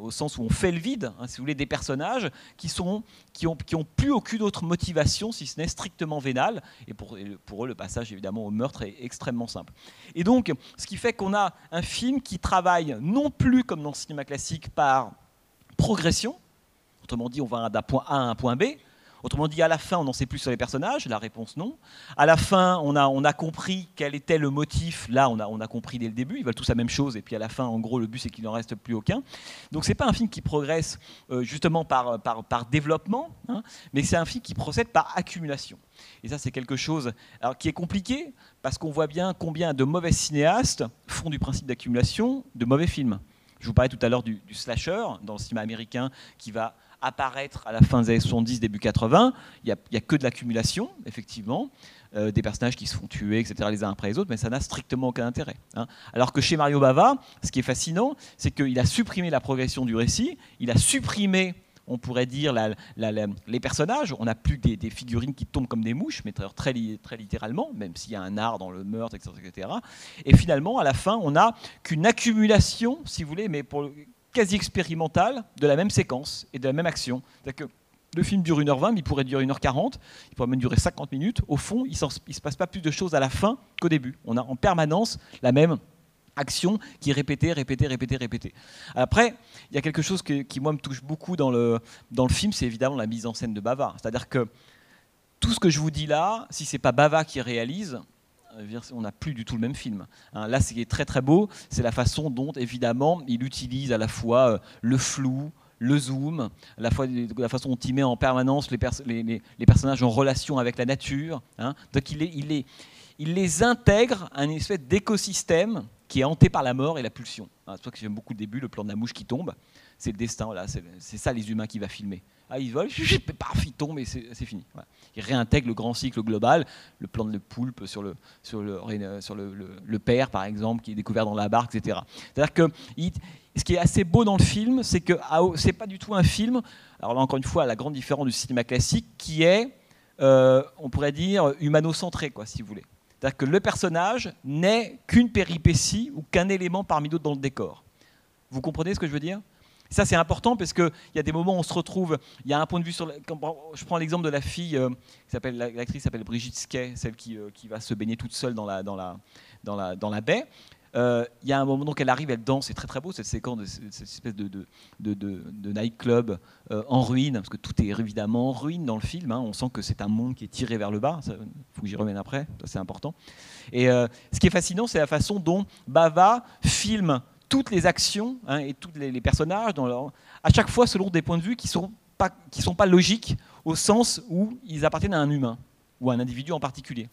au sens où on fait le vide, hein, si vous voulez, des personnages qui sont qui ont, qui plus aucune autre motivation, si ce n'est strictement vénale. Et pour, pour eux, le passage évidemment au meurtre est extrêmement simple. Et donc, ce qui fait qu'on a un film qui travaille non plus comme dans le cinéma classique par progression, autrement dit, on va d'un point A à un point B, Autrement dit, à la fin, on n'en sait plus sur les personnages. La réponse, non. À la fin, on a, compris quel était le motif. Là, on a, compris dès le début. Ils veulent tous la même chose. Et puis à la fin, en gros, le but, c'est qu'il n'en reste plus aucun. Donc, c'est pas un film qui progresse euh, justement par, développement, hein, mais c'est un film qui procède par accumulation. Et ça, c'est quelque chose qui est compliqué parce qu'on voit bien combien de mauvais cinéastes font du principe d'accumulation de mauvais films. Je vous parlais tout à l'heure du, slasher dans le cinéma américain qui va apparaître à la fin des années 70, début 80. Il n'y a, que de l'accumulation, effectivement, euh, des personnages qui se font tuer, etc., les uns après les autres, mais ça n'a strictement aucun intérêt. Hein. Alors que chez Mario Bava, ce qui est fascinant, c'est qu'il a supprimé la progression du récit, il a supprimé on pourrait dire les personnages. On n'a plus des, figurines qui tombent comme des mouches, mais très, très littéralement, même s'il y a un art dans le meurtre, etc., etc. Et finalement, à la fin, on n'a qu'une accumulation, si vous voulez, mais pour, quasi expérimental de la même séquence et de la même action. Que le film dure 1h20, mais il pourrait durer 1h40, il pourrait même durer 50 minutes. Au fond, il ne se passe pas plus de choses à la fin qu'au début. On a en permanence la même action qui est répétée, répétée, répétée, répétée. Après, il y a quelque chose qui, moi, me touche beaucoup dans le, dans le film, c'est évidemment la mise en scène de Bava. C'est-à-dire que tout ce que je vous dis là, si c'est pas Bava qui réalise, on n'a plus du tout le même film. Hein, là, ce qui est très très beau, c'est la façon dont, évidemment, il utilise à la fois euh, le flou, le zoom, la, la façon dont il met en permanence les, personnages en relation avec la nature. Hein. Donc il les intègre à une espèce d'écosystème qui est hanté par la mort et la pulsion. Hein, c'est pour ça que j'aime beaucoup le début, le plan de la mouche qui tombe. C'est le destin, voilà, c'est ça les humains qui va filmer. Ah, il vole, paf, il tombe et c'est fini. Il réintègre le grand cycle global, le plan de poulpe sur le, sur le, sur le, le, père, par exemple, qui est découvert dans la barque, etc. C'est-à-dire que ce qui est assez beau dans le film, c'est que ah, oh, c'est pas du tout un film. Alors là, encore une fois, la grande différence du cinéma classique, qui est, euh, on pourrait dire, humano-centré, si vous voulez. C'est-à-dire que le personnage n'est qu'une péripétie ou qu'un élément parmi d'autres dans le décor. Vous comprenez ce que je veux dire? Ça, c'est important parce qu'il y a des moments où on se retrouve. Il y a un point de vue sur. je prends l'exemple de la fille, euh, l'actrice s'appelle Brigitte Skay, celle qui, euh, qui, va se baigner toute seule dans la, dans la, dans la, dans la baie. Euh, il y a un moment donc elle arrive, elle danse, c'est très très beau cette séquence, de, cette espèce de, de, de, de nightclub en ruine, parce que tout est évidemment en ruine dans le film. Hein. on sent que c'est un monde qui est tiré vers le bas. Il faut que j'y revienne après, c'est important. Et ce qui est fascinant, c'est la façon dont Bava filme toutes les actions hein, et tous les, personnages, à chaque fois selon des points de vue qui ne sont, pas, qui sont pas logiques au sens où ils appartiennent à un humain ou à un individu en particulier.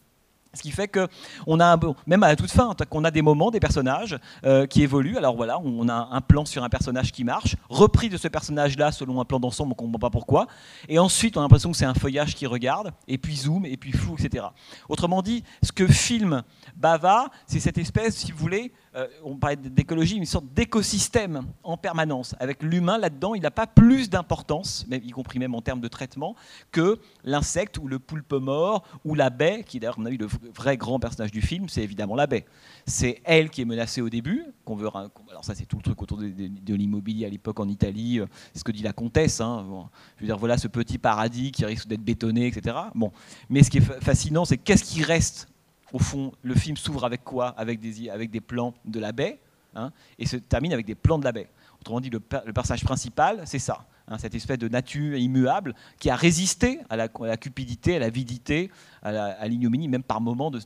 Ce qui fait que on a même à la toute fin, qu'on a des moments, des personnages euh, qui évoluent. Alors voilà, on a un plan sur un personnage qui marche, repris de ce personnage-là selon un plan d'ensemble, on ne comprend pas pourquoi. Et ensuite, on a l'impression que c'est un feuillage qui regarde, et puis zoom, et puis flou, etc. Autrement dit, ce que filme Bava, c'est cette espèce, si vous voulez, euh, on parlait d'écologie, une sorte d'écosystème en permanence. Avec l'humain là-dedans, il n'a pas plus d'importance, y compris même en termes de traitement, que l'insecte ou le poulpe mort ou la baie, qui d'ailleurs, à mon avis, le vrai grand personnage du film, c'est évidemment la baie. C'est elle qui est menacée au début, qu'on veut. Alors ça, c'est tout le truc autour de, l'immobilier à l'époque en Italie. Euh, c'est ce que dit la comtesse. Hein. je veux dire, voilà ce petit paradis qui risque d'être bétonné, etc. Bon, mais ce qui est fascinant, c'est qu'est-ce qui reste au fond, le film s'ouvre avec quoi? Avec des, plans de la baie, hein, et se termine avec des plans de la baie. Autrement dit, le, personnage principal, c'est ça, hein, cette espèce de nature immuable qui a résisté à la, cupidité, à la vidité, à l'ignominie, même par moments de,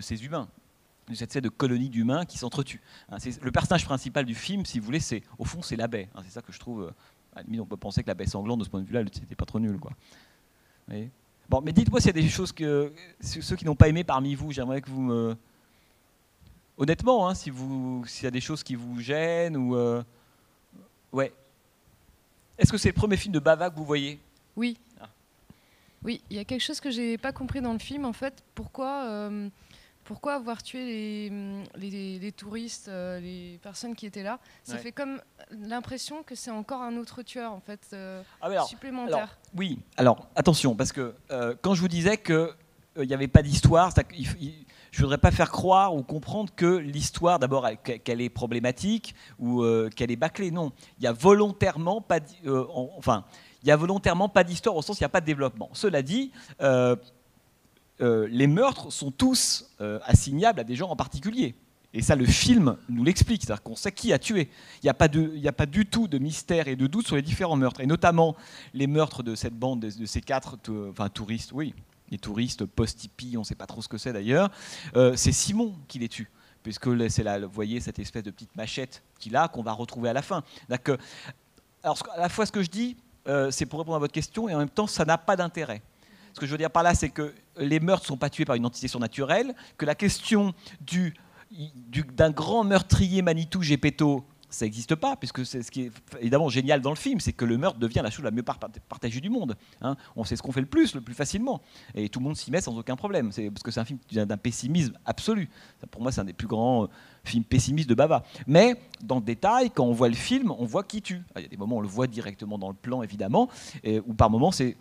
ces humains, de cette espèce de colonie d'humains qui s'entretuent. Hein, le personnage principal du film, si vous voulez, c'est au fond, c'est la baie. c'est ça que je trouve. Euh, on peut penser que la baie sanglante, de ce point de vue-là, c'était pas trop nul. Quoi. Vous voyez? Bon, mais dites-moi s'il y a des choses que ceux qui n'ont pas aimé parmi vous, j'aimerais que vous me. Honnêtement, hein, si vous, s'il y a des choses qui vous gênent ou. Euh, ouais. Est-ce que c'est le premier film de Bava que vous voyez? Oui. Ah. Oui, il y a quelque chose que j'ai pas compris dans le film en fait. Pourquoi euh, pourquoi avoir tué les, les, touristes, euh, les personnes qui étaient là? Ça fait comme l'impression que c'est encore un autre tueur, en fait, euh, ah supplémentaire. oui, alors attention, parce que euh, quand je vous disais qu'il n'y avait pas d'histoire, je ne voudrais pas faire croire ou comprendre que l'histoire, d'abord, qu'elle est problématique ou qu'elle est bâclée. Non, il y a volontairement pas, enfin, il y a volontairement pas d'histoire au sens où il n'y a pas de développement. Cela dit, euh, les meurtres sont tous euh, assignables à des gens en particulier. Et ça, le film nous l'explique, c'est-à-dire qu'on sait qui a tué. Il n'y a, pas du tout de mystère et de doute sur les différents meurtres, et notamment les meurtres de cette bande, de, ces quatre enfin, touristes, oui, les touristes post-hippie, on ne sait pas trop ce que c'est d'ailleurs. Euh, c'est Simon qui les tue, puisque c'est là, vous voyez cette espèce de petite machette qu'il a, qu'on va retrouver à la fin. Alors, à la fois, ce que je dis, c'est pour répondre à votre question, et en même temps, ça n'a pas d'intérêt. Ce que je veux dire par là, c'est que les meurtres ne sont pas tués par une entité surnaturelle, que la question du, d'un grand meurtrier Manitou Gepetto, ça n'existe pas, puisque c'est ce qui est évidemment génial dans le film, c'est que le meurtre devient la chose la mieux partagée du monde. Hein. On sait ce qu'on fait le plus, le plus facilement, et tout le monde s'y met sans aucun problème. C'est parce que c'est un film d'un pessimisme absolu. Pour moi, c'est un des plus grands euh, films pessimistes de Bava. Mais dans le détail, quand on voit le film, on voit qui tue. Il y a des moments où on le voit directement dans le plan, évidemment, ou par moments c'est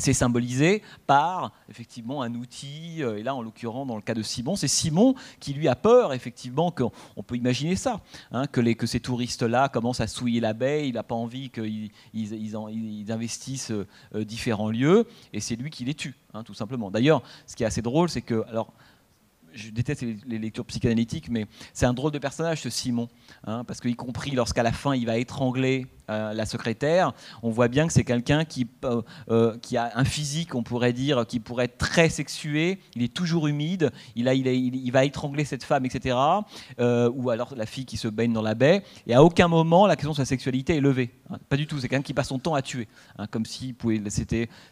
c'est symbolisé par effectivement un outil, euh, et là en l'occurrence dans le cas de Simon, c'est Simon qui lui a peur effectivement qu'on peut imaginer ça, hein, que, les, que ces touristes-là commencent à souiller la baie, il n'a pas envie qu'ils ils, investissent euh, différents lieux, et c'est lui qui les tue, hein, tout simplement. D'ailleurs, ce qui est assez drôle, c'est que, alors je déteste les, lectures psychanalytiques, mais c'est un drôle de personnage ce Simon, hein, parce qu'y compris lorsqu'à la fin il va étrangler euh, la secrétaire, on voit bien que c'est quelqu'un qui, euh, euh, qui a un physique, on pourrait dire, qui pourrait être très sexué, il est toujours humide, il, a, il, va étrangler cette femme, etc. ou alors la fille qui se baigne dans la baie, et à aucun moment la question de sa sexualité est levée. Hein. pas du tout, c'est quelqu'un qui passe son temps à tuer, hein, comme s'il pouvait,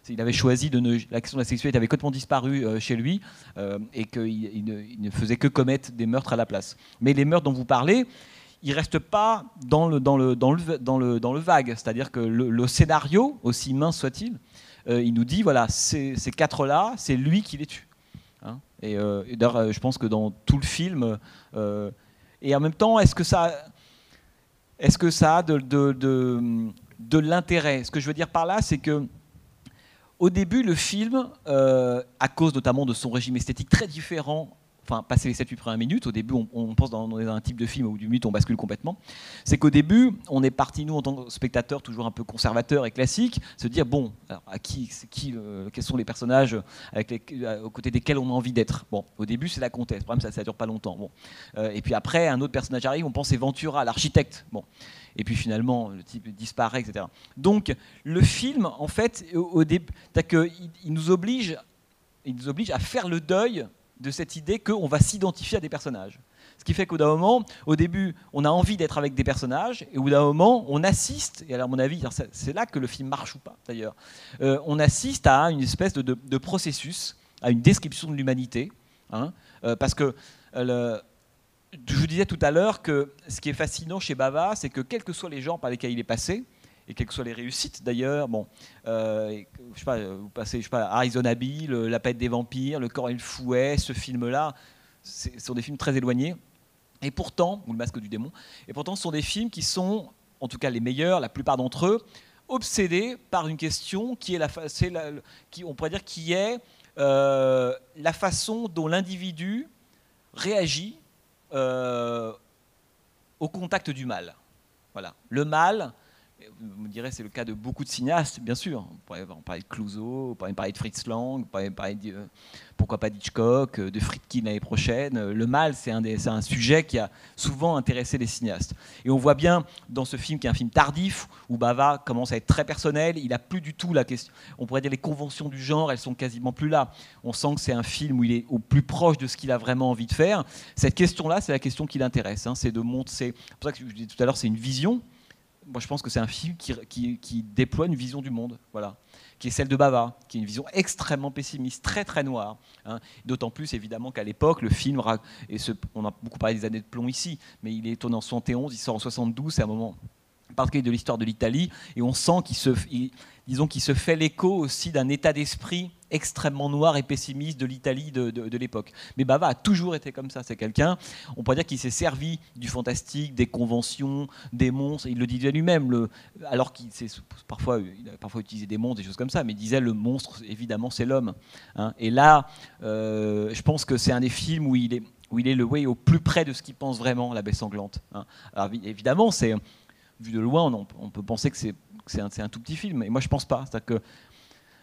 il avait choisi de ne, la question de la sexualité avait complètement disparu chez lui, et qu'il ne faisait que commettre des meurtres à la place. Mais les meurtres dont vous parlez, il reste pas dans le, dans le, dans le, dans le, dans le vague. C'est-à-dire que le, scénario, aussi mince soit-il, euh, il nous dit voilà, ces, quatre-là, c'est lui qui les tue. Hein. et, euh, d'ailleurs, euh, je pense que dans tout le film, et en même temps, est-ce que ça, est-ce que ça a de, de, de, de l'intérêt? Ce que je veux dire par là, c'est que au début, le film, à cause notamment de son régime esthétique très différent enfin, passer les 7-8 premières minutes, au début, on, pense dans, un type de film où du mythe, on bascule complètement, c'est qu'au début, on est parti, nous, en tant que spectateurs, toujours un peu conservateurs et classiques, se dire, bon, à qui, qui quels sont les personnages les, aux côtés desquels on a envie d'être? Bon, au début, c'est la comtesse, le problème, ça ne dure pas longtemps. Bon. Euh, et puis après, un autre personnage arrive, on pense Ventura, l'architecte. Bon. Et puis finalement, le type disparaît, etc. Donc, le film, en fait, au, début, il nous oblige il nous oblige à faire le deuil de cette idée qu'on va s'identifier à des personnages. Ce qui fait qu'au moment, au début, on a envie d'être avec des personnages, et au d'un moment, on assiste, et alors à mon avis, c'est là que le film marche ou pas d'ailleurs, euh, on assiste à une espèce de, processus, à une description de l'humanité, hein, euh, parce que euh, je vous disais tout à l'heure que ce qui est fascinant chez Bava, c'est que quels que soient les gens par lesquels il est passé, et quelles que soient les réussites d'ailleurs. Bon, euh, je sais pas, vous passez, je sais pas, Arizona Bill, La Pète des vampires, Le corps et le fouet, ce film-là, ce sont des films très éloignés. Et pourtant, ou Le Masque du démon, et pourtant, ce sont des films qui sont, en tout cas les meilleurs, la plupart d'entre eux, obsédés par une question qui est la, la qui, on pourrait dire, qui est euh, la façon dont l'individu réagit euh, au contact du mal. Voilà, le mal vous me direz, c'est le cas de beaucoup de cinéastes, bien sûr. On pourrait parler de Clouseau, on pourrait parler de Fritz Lang, on pourrait parler de, euh, pourquoi pas d'Hitchcock, euh, de Friedkin l'année prochaine. Le mal, c'est un, un, sujet qui a souvent intéressé les cinéastes. Et on voit bien dans ce film, qui est un film tardif, où Bava commence à être très personnel, il n'a plus du tout la question. On pourrait dire les conventions du genre, elles sont quasiment plus là. On sent que c'est un film où il est au plus proche de ce qu'il a vraiment envie de faire. Cette question-là, c'est la question qui l'intéresse. Hein. c'est de montrer. C'est pour ça que je disais tout à l'heure, c'est une vision moi, je pense que c'est un film qui, déploie une vision du monde, voilà, qui est celle de Bava, qui est une vision extrêmement pessimiste, très très noire. Hein. D'autant plus évidemment qu'à l'époque, le film, et on a beaucoup parlé des années de plomb ici, mais il est tourné en 71, il sort en 72, c'est un moment particulier de l'histoire de l'Italie, et on sent qu'il se, disons qu'il se fait l'écho aussi d'un état d'esprit extrêmement noir et pessimiste de l'Italie de, l'époque. Mais Bava a toujours été comme ça. C'est quelqu'un, on pourrait dire qu'il s'est servi du fantastique, des conventions, des monstres. Il le disait lui-même, alors qu'il parfois, a parfois utilisé des monstres, des choses comme ça, mais il disait le monstre, évidemment, c'est l'homme. Hein. Et là, euh, je pense que c'est un des films où il est, où il est le way au plus près de ce qu'il pense vraiment, la baie sanglante. Hein. Alors évidemment, vu de loin, on, peut penser que c'est un, un, tout petit film, et moi je pense pas. C'est-à-dire que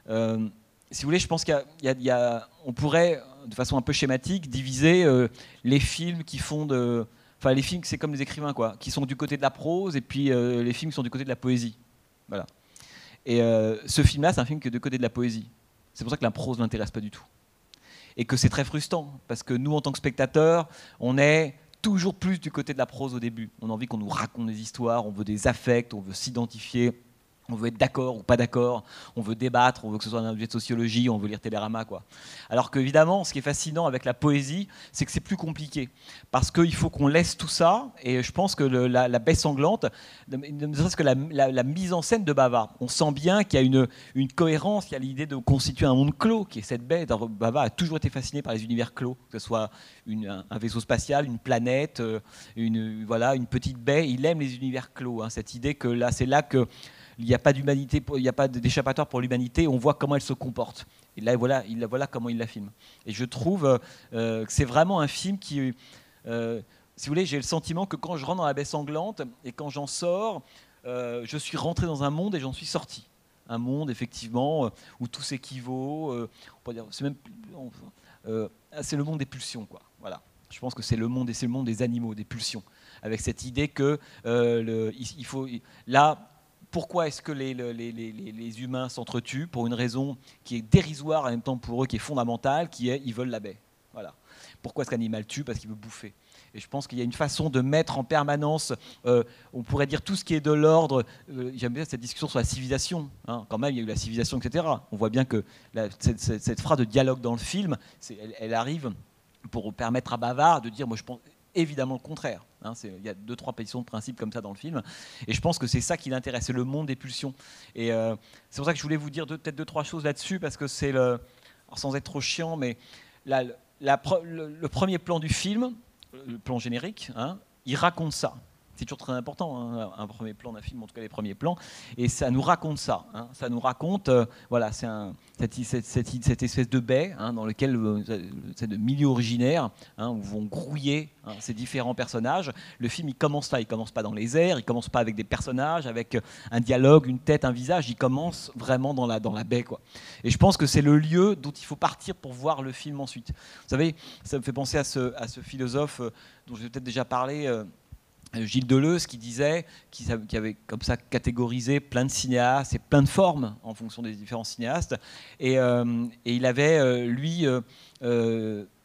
euh, si vous voulez, je pense qu'on pourrait, de façon un peu schématique, diviser euh, les films qui font. Enfin, les films, c'est comme les écrivains, quoi, qui sont du côté de la prose, et puis euh, les films qui sont du côté de la poésie. Voilà. Et ce film-là, c'est un film qui est du côté de la poésie. C'est pour ça que la prose ne l'intéresse pas du tout. Et que c'est très frustrant, parce que nous, en tant que spectateurs, on est toujours plus du côté de la prose au début. On a envie qu'on nous raconte des histoires, on veut des affects, on veut s'identifier on veut être d'accord ou pas d'accord, on veut débattre, on veut que ce soit un objet de sociologie, on veut lire Télérama. Quoi. Alors qu'évidemment, ce qui est fascinant avec la poésie, c'est que c'est plus compliqué. Parce qu'il faut qu'on laisse tout ça, et je pense que la, baie sanglante, ne serait-ce que la, mise en scène de Bava, on sent bien qu'il y a une, cohérence, il y a l'idée de constituer un monde clos, qui est cette baie. Bava a toujours été fasciné par les univers clos, que ce soit un, vaisseau spatial, une planète, euh, une, voilà, une petite baie. Il aime les univers clos, hein, cette idée que là, c'est là que il n'y a pas d'humanité, il n'y a pas d'échappatoire pour l'humanité, on voit comment elle se comporte. Et là, voilà, il, voilà comment il la filme. Et je trouve euh, que c'est vraiment un film qui, euh, si vous voulez, j'ai le sentiment que quand je rentre dans la baie sanglante et quand j'en sors, euh, je suis rentré dans un monde et j'en suis sorti. Un monde, effectivement, où tout s'équivaut. c'est c'est le monde des pulsions, quoi. Voilà. Je pense que c'est le monde, et c'est le monde des animaux, des pulsions, avec cette idée que il faut là pourquoi est-ce que les, les, humains s'entretuent Pour une raison qui est dérisoire en même temps pour eux, qui est fondamentale, qui est ils veulent la baie. Voilà. Pourquoi est-ce qu'un animal tue Parce qu'il veut bouffer. Et je pense qu'il y a une façon de mettre en permanence, euh, on pourrait dire tout ce qui est de l'ordre. Euh, j'aime bien cette discussion sur la civilisation. Hein. Quand même, il y a eu la civilisation, etc. On voit bien que cette, phrase de dialogue dans le film, elle, arrive pour permettre à Bavard de dire, moi je pense évidemment le contraire. Hein. il y a deux, trois positions de principe comme ça dans le film. Et je pense que c'est ça qui l'intéresse, c'est le monde des pulsions. Et euh, c'est pour ça que je voulais vous dire peut-être deux, trois choses là-dessus, parce que c'est le. sans être trop chiant, mais le, premier plan du film, le plan générique, hein, il raconte ça. C'est toujours très important, hein, un premier plan d'un film, en tout cas les premiers plans, et ça nous raconte ça. Hein. ça nous raconte, euh, voilà, c'est cette, espèce de baie dans lequel euh, c'est de milieu originaire où vont grouiller ces différents personnages. Le film, il commence là, il commence pas dans les airs, il commence pas avec des personnages, avec un dialogue, une tête, un visage. Il commence vraiment dans la baie, quoi. Et je pense que c'est le lieu dont il faut partir pour voir le film ensuite. Vous savez, ça me fait penser à ce, philosophe euh, dont j'ai peut-être déjà parlé. Euh, Gilles Deleuze qui disait, qui, avait comme ça catégorisé plein de cinéastes et plein de formes en fonction des différents cinéastes. Et, euh, il avait, euh, lui,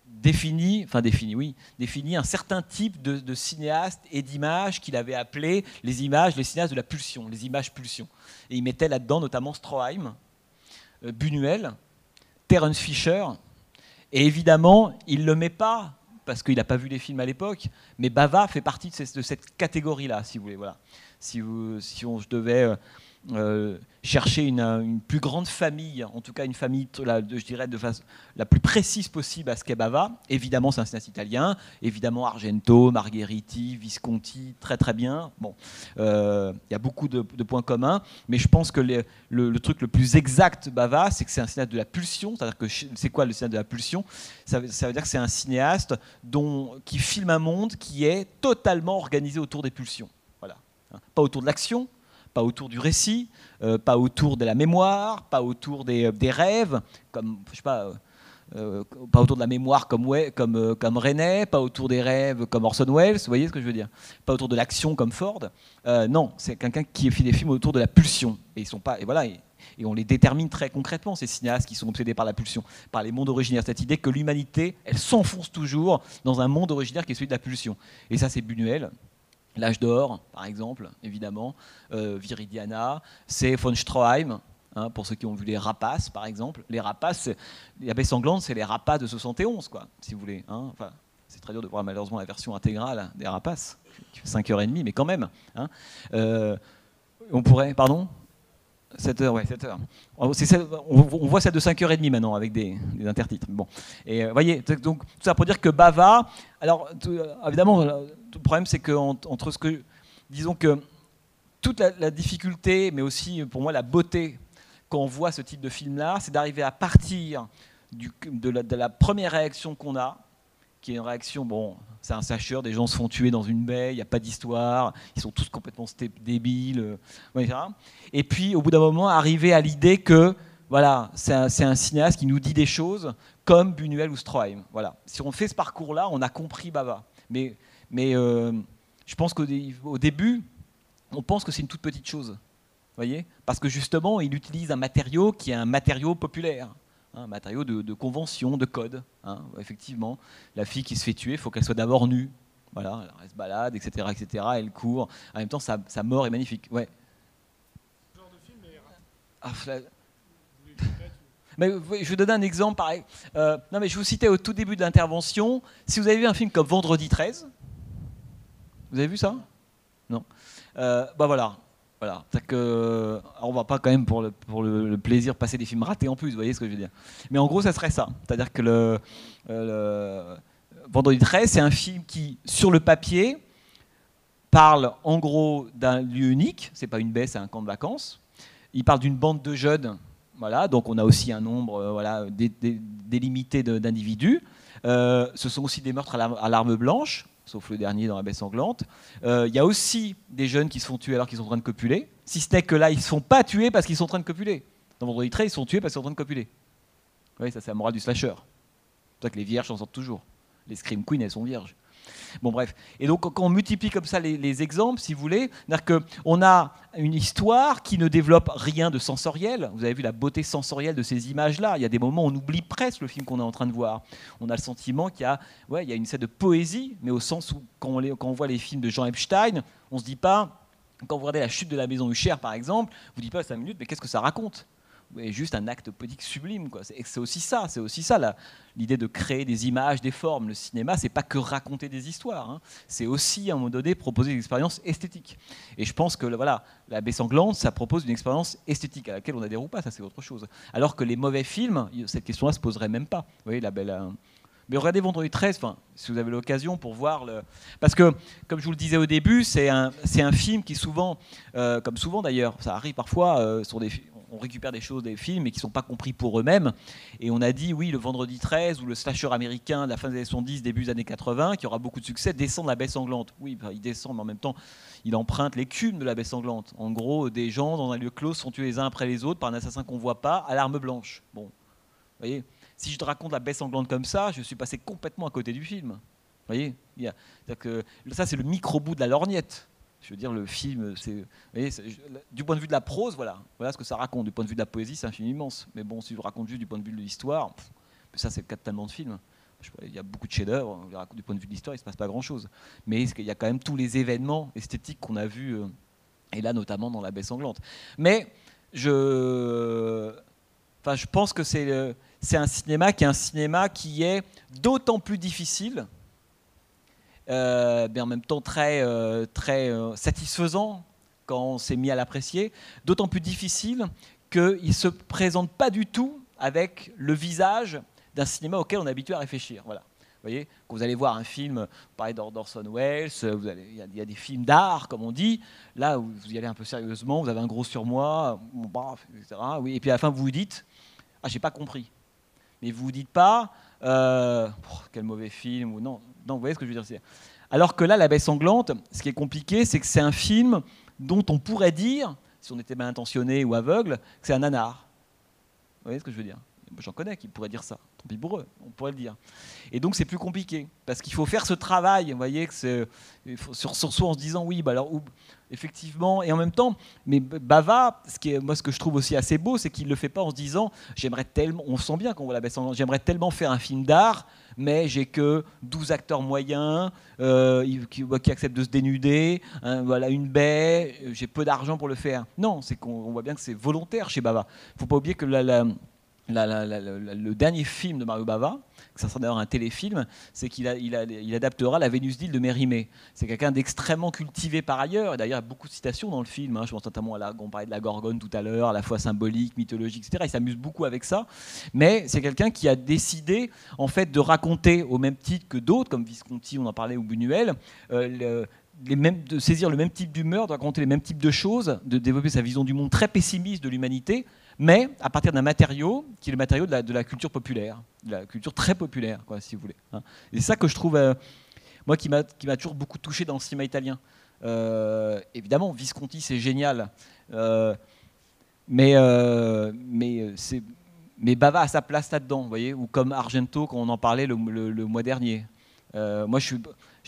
défini, enfin défini, oui, défini un certain type de, de et d'images qu'il avait appelé les images, les cinéastes de la pulsion, les images pulsion. Et il mettait là-dedans notamment Stroheim, Buñuel, Terence Fisher, et évidemment, il ne le met pas parce qu'il n'a pas vu les films à l'époque, mais Bava fait partie de, cette catégorie-là, si vous voulez. Voilà. Si, je devais euh, euh, chercher une, plus grande famille, en tout cas une famille, je dirais, de façon la plus précise possible à ce qu'est Bava. Évidemment, c'est un cinéaste italien. Évidemment, Argento, Margheriti, Visconti, très très bien. Bon, euh, il y a beaucoup de, points communs, mais je pense que le, truc le plus exact Bava, c'est que c'est un cinéaste de la pulsion. C'est-à-dire que c'est quoi le cinéaste de la pulsion? Ça, ça, veut dire que c'est un cinéaste dont, qui filme un monde qui est totalement organisé autour des pulsions. Voilà, hein. pas autour de l'action pas autour du récit, euh, pas autour de la mémoire, pas autour des, euh, rêves, comme, je sais pas, euh, pas autour de la mémoire comme, comme, comme René, pas autour des rêves comme Orson Welles, vous voyez ce que je veux dire? Pas autour de l'action comme Ford. non, c'est quelqu'un qui fait des films autour de la pulsion. Et, ils sont pas, et voilà, et, on les détermine très concrètement, ces cinéastes qui sont obsédés par la pulsion, par les mondes originaires. Cette idée que l'humanité, elle s'enfonce toujours dans un monde originaire qui est celui de la pulsion. Et ça, c'est Buñuel, L'âge d'or, par exemple, évidemment, euh, Viridiana, c'est von Stroheim, hein, pour ceux qui ont vu les rapaces, par exemple. Les rapaces, les abeilles sanglantes, c'est les rapaces de 71, quoi, si vous voulez. Hein. Enfin, c'est très dur de voir malheureusement la version intégrale des rapaces, qui fait 5h30, mais quand même. Hein. Euh, on pourrait, pardon? 7 heures, ouais, 7 heures. On, voit ça de 5h30 maintenant avec des, intertitres. Bon. Et euh, voyez, donc tout ça pour dire que Bava, alors évidemment, le problème, c'est que entre ce que, disons que toute la, difficulté, mais aussi pour moi la beauté quand on voit ce type de film-là, c'est d'arriver à partir du, de, la, première réaction qu'on a, qui est une réaction, bon, c'est un sacheur, des gens se font tuer dans une baie, il n'y a pas d'histoire, ils sont tous complètement débiles, etc. Euh, Et puis, au bout d'un moment, arriver à l'idée que, voilà, c'est un, cinéaste qui nous dit des choses comme Buñuel ou Stroheim. Voilà. Si on fait ce parcours-là, on a compris Bava. Mais mais euh, je pense qu'au début, on pense que c'est une toute petite chose. Voyez Parce que justement, il utilise un matériau qui est un matériau populaire, un matériau de, convention, de code. Hein, effectivement, la fille qui se fait tuer, il faut qu'elle soit d'abord nue. Voilà, elle se balade, etc., etc. Elle court. En même temps, sa, mort est magnifique. Ouais. Ce genre de film est... Ah, mais, je vais donner un exemple pareil. Euh, non, mais je vous citais au tout début de l'intervention. Si vous avez vu un film comme Vendredi 13, vous avez vu ça? Non. Euh, bah voilà. Voilà. Que, on va pas quand même pour, le, pour le, plaisir passer des films ratés en plus, vous voyez ce que je veux dire. Mais en gros, ça serait ça. C'est-à-dire que le, euh, Vendredi 13, c'est un film qui, sur le papier, parle en gros d'un lieu unique. C'est pas une baie, c'est un camp de vacances. Il parle d'une bande de jeunes. Voilà. Donc on a aussi un nombre euh, voilà, délimité d'individus. ce sont aussi des meurtres à l'arme blanche sauf le dernier dans la baie sanglante. Euh, il y a aussi des jeunes qui se font tuer alors qu'ils sont en train de copuler, si ce n'est que là, ils ne se font pas tuer parce qu'ils sont en train de copuler. Dans Vendredi 13, ils sont tués parce qu'ils sont en train de copuler. Oui, ça c'est la morale du slasher. C'est pour que les vierges en sortent toujours. Les Scream Queens, elles sont vierges. Bon, bref. Et donc, quand on multiplie comme ça les, exemples, si vous voulez, c'est-à-dire qu'on a une histoire qui ne développe rien de sensoriel. Vous avez vu la beauté sensorielle de ces images-là. Il y a des moments où on oublie presque le film qu'on est en train de voir. On a le sentiment qu'il y a, ouais, il y a une scène de poésie, mais au sens où, quand on, voit les films de Jean Epstein, on se dit pas, quand vous regardez la chute de la maison du Cher, par exemple, vous dites pas à 5 minutes, mais qu'est-ce que ça raconte? Juste un acte poétique sublime. C'est aussi ça, c'est aussi ça l'idée de créer des images, des formes. Le cinéma, c'est pas que raconter des histoires, hein. c'est aussi à un moment donné proposer des expériences esthétiques. Et je pense que voilà, la baie sanglante, ça propose une expérience esthétique à laquelle on adhère ou pas, ça c'est autre chose. Alors que les mauvais films, cette question-là se poserait même pas. Vous la belle. Euh, mais regardez Vendredi 13, si vous avez l'occasion pour voir le. Parce que, comme je vous le disais au début, c'est un, un film qui souvent, euh, comme souvent d'ailleurs, ça arrive parfois euh, sur des on récupère des choses des films mais qui ne sont pas compris pour eux-mêmes. Et on a dit, oui, le vendredi 13 ou le slasher américain de la fin des années 70, début des années 80, qui aura beaucoup de succès, descend de la baie sanglante. Oui, il descend, mais en même temps, il emprunte l'écume de la baie sanglante. En gros, des gens dans un lieu clos sont tués les uns après les autres par un assassin qu'on ne voit pas à l'arme blanche. Bon, vous voyez si je te raconte la baie sanglante comme ça, je suis passé complètement à côté du film. Vous voyez que, Ça, c'est le micro-bout de la lorgnette. Je veux dire, le film, c'est, du point de vue de la prose, voilà, voilà ce que ça raconte. Du point de vue de la poésie, c'est un film immense. Mais bon, si je raconte juste du point de vue de l'histoire, ça, c'est le cas de tellement de films. Il y a beaucoup de chefs-d'œuvre. Du point de vue de l'histoire, il ne se passe pas grand-chose. Mais il y a quand même tous les événements esthétiques qu'on a vus, euh, et là, notamment dans La Baie Sanglante? Mais je, enfin, je pense que c'est, un cinéma qui est un cinéma qui est d'autant plus difficile mais en même temps très, euh, très euh, satisfaisant quand on s'est mis à l'apprécier, d'autant plus difficile qu'il ne se présente pas du tout avec le visage d'un cinéma auquel on est habitué à réfléchir. Voilà. Vous voyez, quand vous allez voir un film, parlez d'Orson Welles, il y, a des films d'art, comme on dit, là, vous y allez un peu sérieusement, vous avez un gros surmoi, etc. Oui, et puis à la fin, vous vous dites, ah, j'ai pas compris. Mais vous vous dites pas, quel mauvais film, ou non, donc, vous voyez ce que je veux dire Alors que là, La baie sanglante, ce qui est compliqué, c'est que c'est un film dont on pourrait dire, si on était mal intentionné ou aveugle, que c'est un nanar. Vous voyez ce que je veux dire? J'en connais qui pourraient dire ça. Tant pis pour eux, on pourrait le dire. Et donc c'est plus compliqué parce qu'il faut faire ce travail. Vous voyez que c'est sur, sur soi en se disant oui, bah alors effectivement, et en même temps, mais Bava, ce moi ce que je trouve aussi assez beau, c'est qu'il le fait pas en se disant j'aimerais tellement, on sent bien qu'on voit la sanglante, j'aimerais tellement faire un film d'art mais j'ai que 12 acteurs moyens euh, qui, acceptent de se dénuder, hein, voilà, une baie, euh, j'ai peu d'argent pour le faire. Non, c'est qu'on voit bien que c'est volontaire chez Bava. Il ne faut pas oublier que le dernier film de Mario Bava, ça sera d'ailleurs un téléfilm, c'est qu'il il adaptera la Vénus d'île de Mérimée. C'est quelqu'un d'extrêmement cultivé par ailleurs, et d'ailleurs il y a beaucoup de citations dans le film, hein. je pense notamment à la, on parlait de la Gorgone tout à l'heure, à la fois symbolique, mythologique, etc. Il s'amuse beaucoup avec ça, mais c'est quelqu'un qui a décidé en fait de raconter au même titre que d'autres, comme Visconti, on en parlait, ou Buñuel, euh, de saisir le même type d'humeur, de raconter les mêmes types de choses, de développer sa vision du monde très pessimiste de l'humanité, mais à partir d'un matériau qui est le matériau de la, culture populaire, de la culture très populaire, quoi, si vous voulez. Hein. C'est ça que je trouve, euh, moi, qui m'a toujours beaucoup touché dans le cinéma italien. Euh, évidemment, Visconti, c'est génial, euh, mais, mais, mais Bava a sa place là-dedans, vous voyez, ou comme Argento, quand on en parlait le, mois dernier. Moi, je,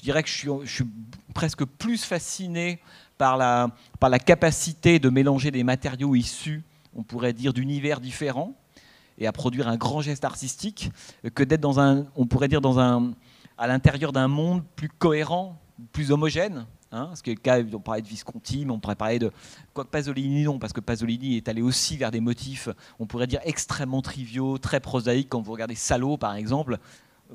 dirais que je suis, je suis presque plus fasciné par la, par la capacité de mélanger des matériaux issus on pourrait dire, d'univers différents et à produire un grand geste artistique que d'être dans un, on pourrait dire, dans un, à l'intérieur d'un monde plus cohérent, plus homogène. Hein, ce qui est le cas, on parlait de Visconti, mais on pourrait parler de. Quoique Pasolini, non, parce que Pasolini est allé aussi vers des motifs, on pourrait dire, extrêmement triviaux, très prosaïques. Quand vous regardez Salo, par exemple,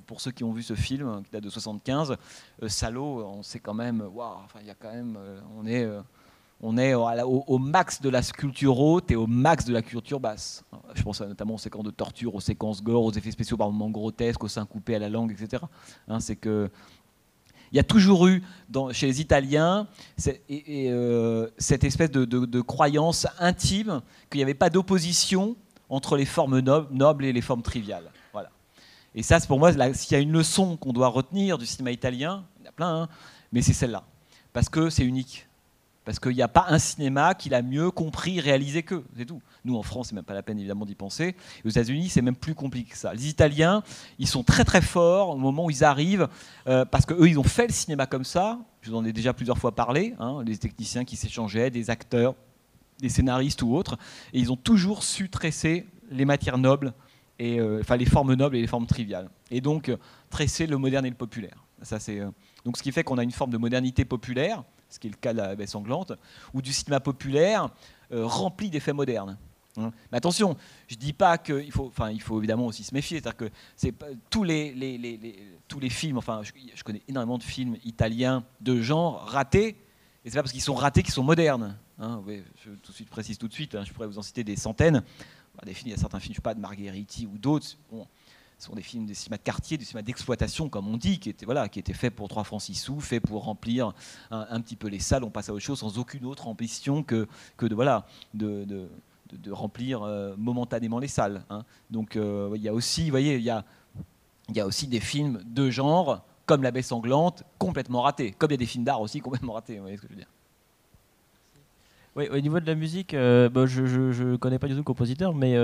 pour ceux qui ont vu ce film, qui date de 75, euh, Salo, on sait quand même, waouh, il y a quand même, euh, on est. Euh, on est au, max de la sculpture haute et au max de la culture basse. Je pense notamment aux séquences de torture, aux séquences gore, aux effets spéciaux par moments grotesques, aux seins coupés à la langue, etc. Hein, c'est que il y a toujours eu chez les Italiens euh, cette espèce de, croyance intime qu'il n'y avait pas d'opposition entre les formes nobles et les formes triviales. Et ça, pour moi, s'il y a une leçon qu'on doit retenir du cinéma italien, il y en a plein, hein, mais c'est celle-là. Parce que c'est unique parce qu'il n'y a pas un cinéma qui l'a mieux compris, réalisé qu'eux, c'est tout. Nous, en France, c'est même pas la peine évidemment d'y penser. aux États-Unis, c'est même plus compliqué que ça. Les Italiens, ils sont très très forts au moment où ils arrivent, euh, parce qu'eux, ils ont fait le cinéma comme ça. Je vous en ai déjà plusieurs fois parlé, hein, les techniciens qui s'échangeaient, des acteurs, des scénaristes ou autres, et ils ont toujours su tresser les matières nobles, euh, enfin les formes nobles et les formes triviales. Et donc, euh, tresser le moderne et le populaire. Ça, c'est, donc, ce qui fait qu'on a une forme de modernité populaire, ce qui est le cas de la baie sanglante, ou du cinéma populaire rempli d'effets modernes. Hein. Mais attention, je ne dis pas qu'il faut, enfin, il faut évidemment aussi se méfier. C'est-à-dire que tous les, films, enfin, je, connais énormément de films italiens de genre ratés, et c'est pas parce qu'ils sont ratés qu'ils sont modernes. Hein. je tout de suite précise tout de suite. Hein, je pourrais vous en citer des centaines. Des il y a certains films, je sais pas, de Margheriti ou d'autres. ce sont des films de cinéma de quartier, de cinéma d'exploitation, comme on dit, qui étaient, voilà, qui pour 3 francs 6 sous, faits pour remplir un, petit peu les salles. On passe à autre chose sans aucune autre ambition que, que de, voilà, de, de remplir euh, momentanément les salles. Hein. Donc euh, il y a aussi, voyez, il y a, y a aussi des films de genre comme La Baie sanglante, complètement ratés. Comme il y a des films d'art aussi complètement ratés. Vous voyez ce que je veux dire oui, au niveau de la musique, euh, bah, je ne connais pas du tout le compositeur, mais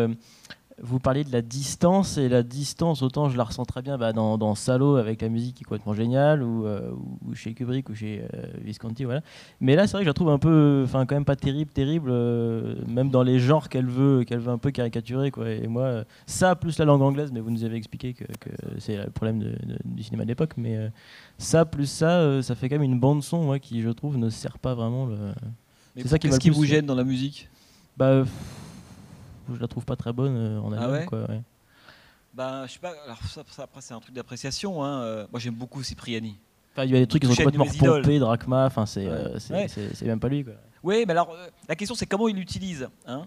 vous parliez de la distance, et la distance, autant je la ressens très bien bah, dans, dans, Salo avec la musique qui est complètement géniale, ou, euh, chez Kubrick, ou chez euh, Visconti, voilà. Mais là, c'est vrai que je la trouve un peu, enfin, quand même pas terrible, terrible, euh, même dans les genres qu'elle veut, qu'elle veut un peu caricaturer, quoi. Et moi, ça, plus la langue anglaise, mais vous nous avez expliqué que, c'est le problème du cinéma d'époque, mais ça, plus ça, ça fait quand même une bande-son, moi, qui, je trouve, ne sert pas vraiment. C'est ça qui, vous gêne dans la musique bah, je la trouve pas très bonne euh, en ah ouais quoi, Ben, je sais pas, alors ça, après c'est un truc d'appréciation. Hein. Euh, moi j'aime beaucoup Cipriani. Enfin, il y a des trucs qui sont complètement repompés, Drachma, enfin, c'est euh, c'est même pas lui. Quoi. Oui, mais alors la question c'est comment il l'utilise. Hein.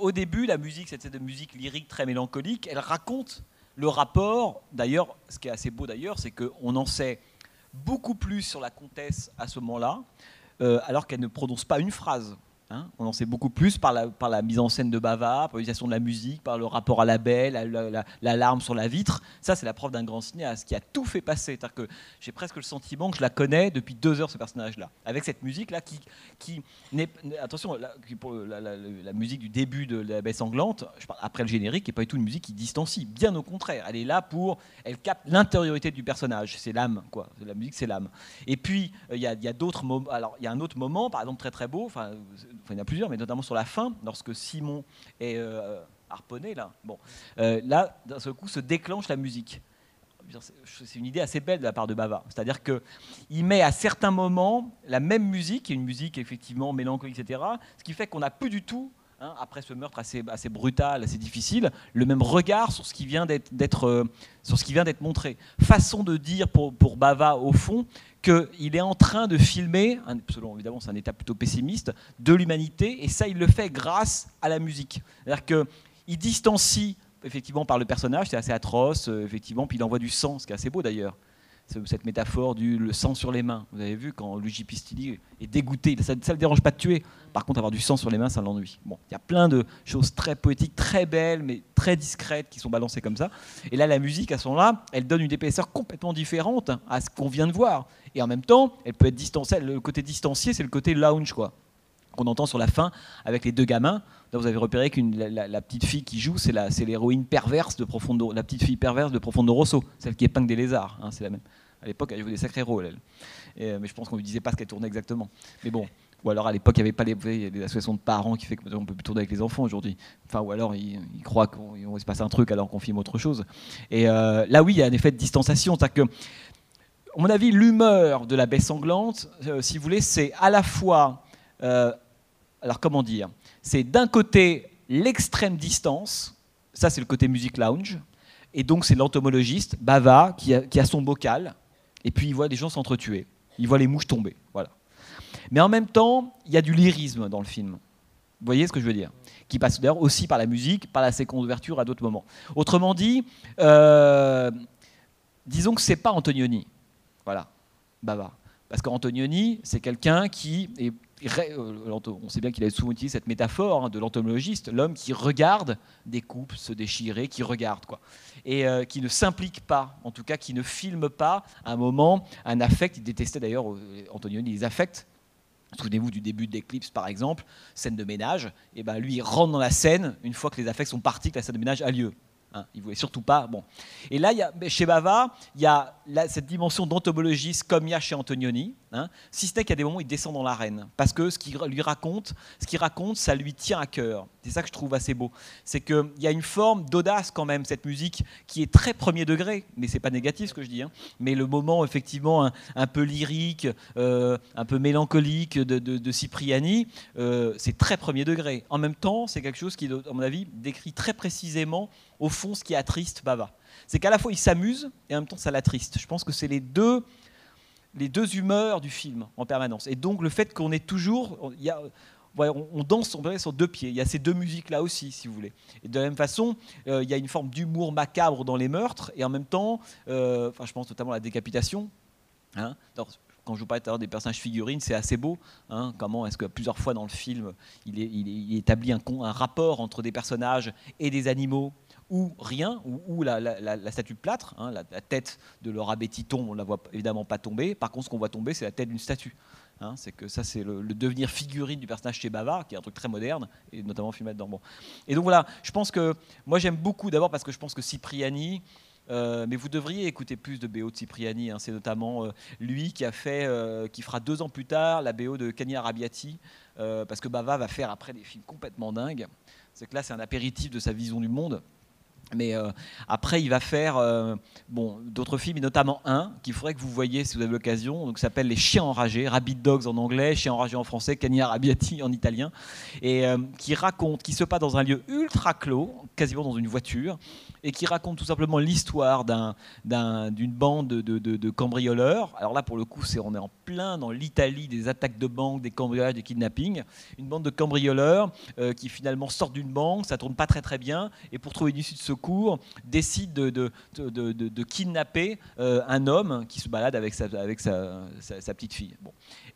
Au début, la musique, c'était de musique lyrique très mélancolique, elle raconte le rapport. D'ailleurs, ce qui est assez beau d'ailleurs, c'est qu'on en sait beaucoup plus sur la comtesse à ce moment-là, alors qu'elle ne prononce pas une phrase. Hein, on en sait beaucoup plus par la, la mise en scène de Bava, par l'utilisation de la musique, par le rapport à la belle, la, larme sur la vitre. Ça, c'est la preuve d'un grand cinéaste qui a tout fait passer. cest que j'ai presque le sentiment que je la connais depuis deux heures, ce personnage-là. Avec cette musique-là qui, qui n'est. Attention, la, la, musique du début de La baie sanglante, je parle après le générique, n'est pas du tout une musique qui distancie. Bien au contraire, elle est là pour. Elle capte l'intériorité du personnage. C'est l'âme, quoi. La musique, c'est l'âme. Et puis, euh, il y a, d'autres moments. Alors, il y a un autre moment, par exemple, très très beau. Il y en a plusieurs, mais notamment sur la fin, lorsque Simon est euh, harponné, là, bon, euh, là, d'un seul coup, se déclenche la musique. C'est une idée assez belle de la part de Bava. C'est-à-dire qu'il met à certains moments la même musique, une musique effectivement mélancolique, etc., ce qui fait qu'on n'a plus du tout Hein, après ce meurtre assez, brutal, assez difficile, le même regard sur ce qui vient d'être euh, montré. Façon de dire pour, pour Bava au fond qu'il est en train de filmer, selon évidemment c'est un état plutôt pessimiste, de l'humanité, et ça il le fait grâce à la musique. C'est-à-dire qu'il distancie effectivement par le personnage, c'est assez atroce, euh, effectivement, puis il envoie du sang, ce qui est assez beau d'ailleurs cette métaphore du sang sur les mains. Vous avez vu quand Luigi Pistilli est dégoûté, ça ne le dérange pas de tuer. Par contre, avoir du sang sur les mains, ça l'ennuie. Bon, il y a plein de choses très poétiques, très belles, mais très discrètes qui sont balancées comme ça. Et là, la musique, à ce moment-là, elle donne une épaisseur complètement différente à ce qu'on vient de voir. Et en même temps, elle peut être distanciée. Le côté distancié, c'est le côté lounge, quoi qu'on entend sur la fin avec les deux gamins. Là, vous avez repéré que la, petite fille qui joue, c'est l'héroïne perverse de Profondo, la petite fille perverse de Profondo Rosso, celle qui épingle des lézards. Hein, c'est la même. À l'époque, elle jouait des sacrés rôles, elle. Euh, mais je pense qu'on ne lui disait pas ce qu'elle tournait exactement. Mais bon. Ou alors à l'époque, il n'y avait pas les, associations de parents qui fait qu'on peut plus tourner avec les enfants aujourd'hui. Enfin, ou alors ils, croient qu'il se passer un truc alors qu'on filme autre chose. Et euh, là, oui, il y a un effet de distanciation. Que, à mon avis, l'humeur de la baie sanglante, euh, si vous voulez, c'est à la fois alors comment dire? C'est d'un côté l'extrême distance, ça c'est le côté musique lounge, et donc c'est l'entomologiste, Bava, qui a, son bocal, et puis il voit des gens s'entretuer, il voit les mouches tomber, voilà. Mais en même temps, il y a du lyrisme dans le film. Vous voyez ce que je veux dire? Qui passe d'ailleurs aussi par la musique, par la séquence d'ouverture à d'autres moments. Autrement dit, euh, disons que c'est pas Antonioni, voilà, Bava. Parce qu'Antonioni, c'est quelqu'un qui est on sait bien qu'il a souvent utilisé cette métaphore hein, de l'entomologiste, l'homme qui regarde des couples se déchirer, qui regarde quoi, et euh, qui ne s'implique pas, en tout cas qui ne filme pas un moment, un affect. Il détestait d'ailleurs euh, Antonioni les affects. Souvenez-vous du début d'Eclipse, par exemple, scène de ménage. Et ben lui, il rentre dans la scène une fois que les affects sont partis, que la scène de ménage a lieu. Hein, il voulait surtout pas. Bon. Et là, chez Bava, il y a cette dimension d'entomologiste comme il y a chez Antonioni. Hein, si ce n'est a des moments il descend dans l'arène. Parce que ce qu'il lui raconte, ce qu'il raconte, ça lui tient à cœur. C'est ça que je trouve assez beau. C'est qu'il y a une forme d'audace quand même, cette musique qui est très premier degré. Mais c'est pas négatif ce que je dis. Hein. Mais le moment, effectivement, un, peu lyrique, euh, un peu mélancolique de, Cipriani, euh, c'est très premier degré. En même temps, c'est quelque chose qui, à mon avis, décrit très précisément, au fond, ce qui attriste Bava. C'est qu'à la fois, il s'amuse et en même temps, ça l'attriste. Je pense que c'est les deux les deux humeurs du film en permanence. Et donc le fait qu'on est toujours, il y on, danse sur deux pieds. Il y a ces deux musiques là aussi, si vous voulez. Et de la même façon, euh, il y a une forme d'humour macabre dans les meurtres, et en même temps, euh, enfin, je pense notamment à la décapitation. Hein. quand je vous parlais des personnages figurines, c'est assez beau. Hein. comment est-ce que plusieurs fois dans le film, il, il établit un, un, rapport entre des personnages et des animaux ou rien, ou, la, statue de plâtre, hein, la, tête de Laura tombe, on ne la voit évidemment pas tomber. Par contre, ce qu'on voit tomber, c'est la tête d'une statue. Hein. c'est que ça, c'est le, devenir figurine du personnage chez Bavard, qui est un truc très moderne, et notamment filmé dedans. Bon. Et donc voilà, je pense que moi j'aime beaucoup, d'abord parce que je pense que Cipriani, euh, mais vous devriez écouter plus de BO de Cipriani. Hein. c'est notamment euh, lui qui a fait, euh, qui fera deux ans plus tard la BO de Cani Arabiati, parce que Bava va faire après des films complètement dingues. C'est que là, c'est un apéritif de sa vision du monde. Mais euh, après, il va faire euh, bon, d'autres films, et notamment un qu'il faudrait que vous voyez si vous avez l'occasion, donc s'appelle Les Chiens enragés, Rabbit Dogs en anglais, Chiens enragés en français, Cani Arabiati en italien, et euh, qui raconte, qui se passe dans un lieu ultra clos, quasiment dans une voiture, et qui raconte tout simplement l'histoire d'une bande de, cambrioleurs. Alors là, pour le coup, c'est on est en plein dans l'Italie des attaques de banque, des cambriolages, des kidnappings. Une bande de cambrioleurs qui finalement sortent d'une banque, ça tourne pas très très bien, et pour trouver une issue de ce cours décide de, kidnapper euh, un homme qui se balade avec sa, petite fille.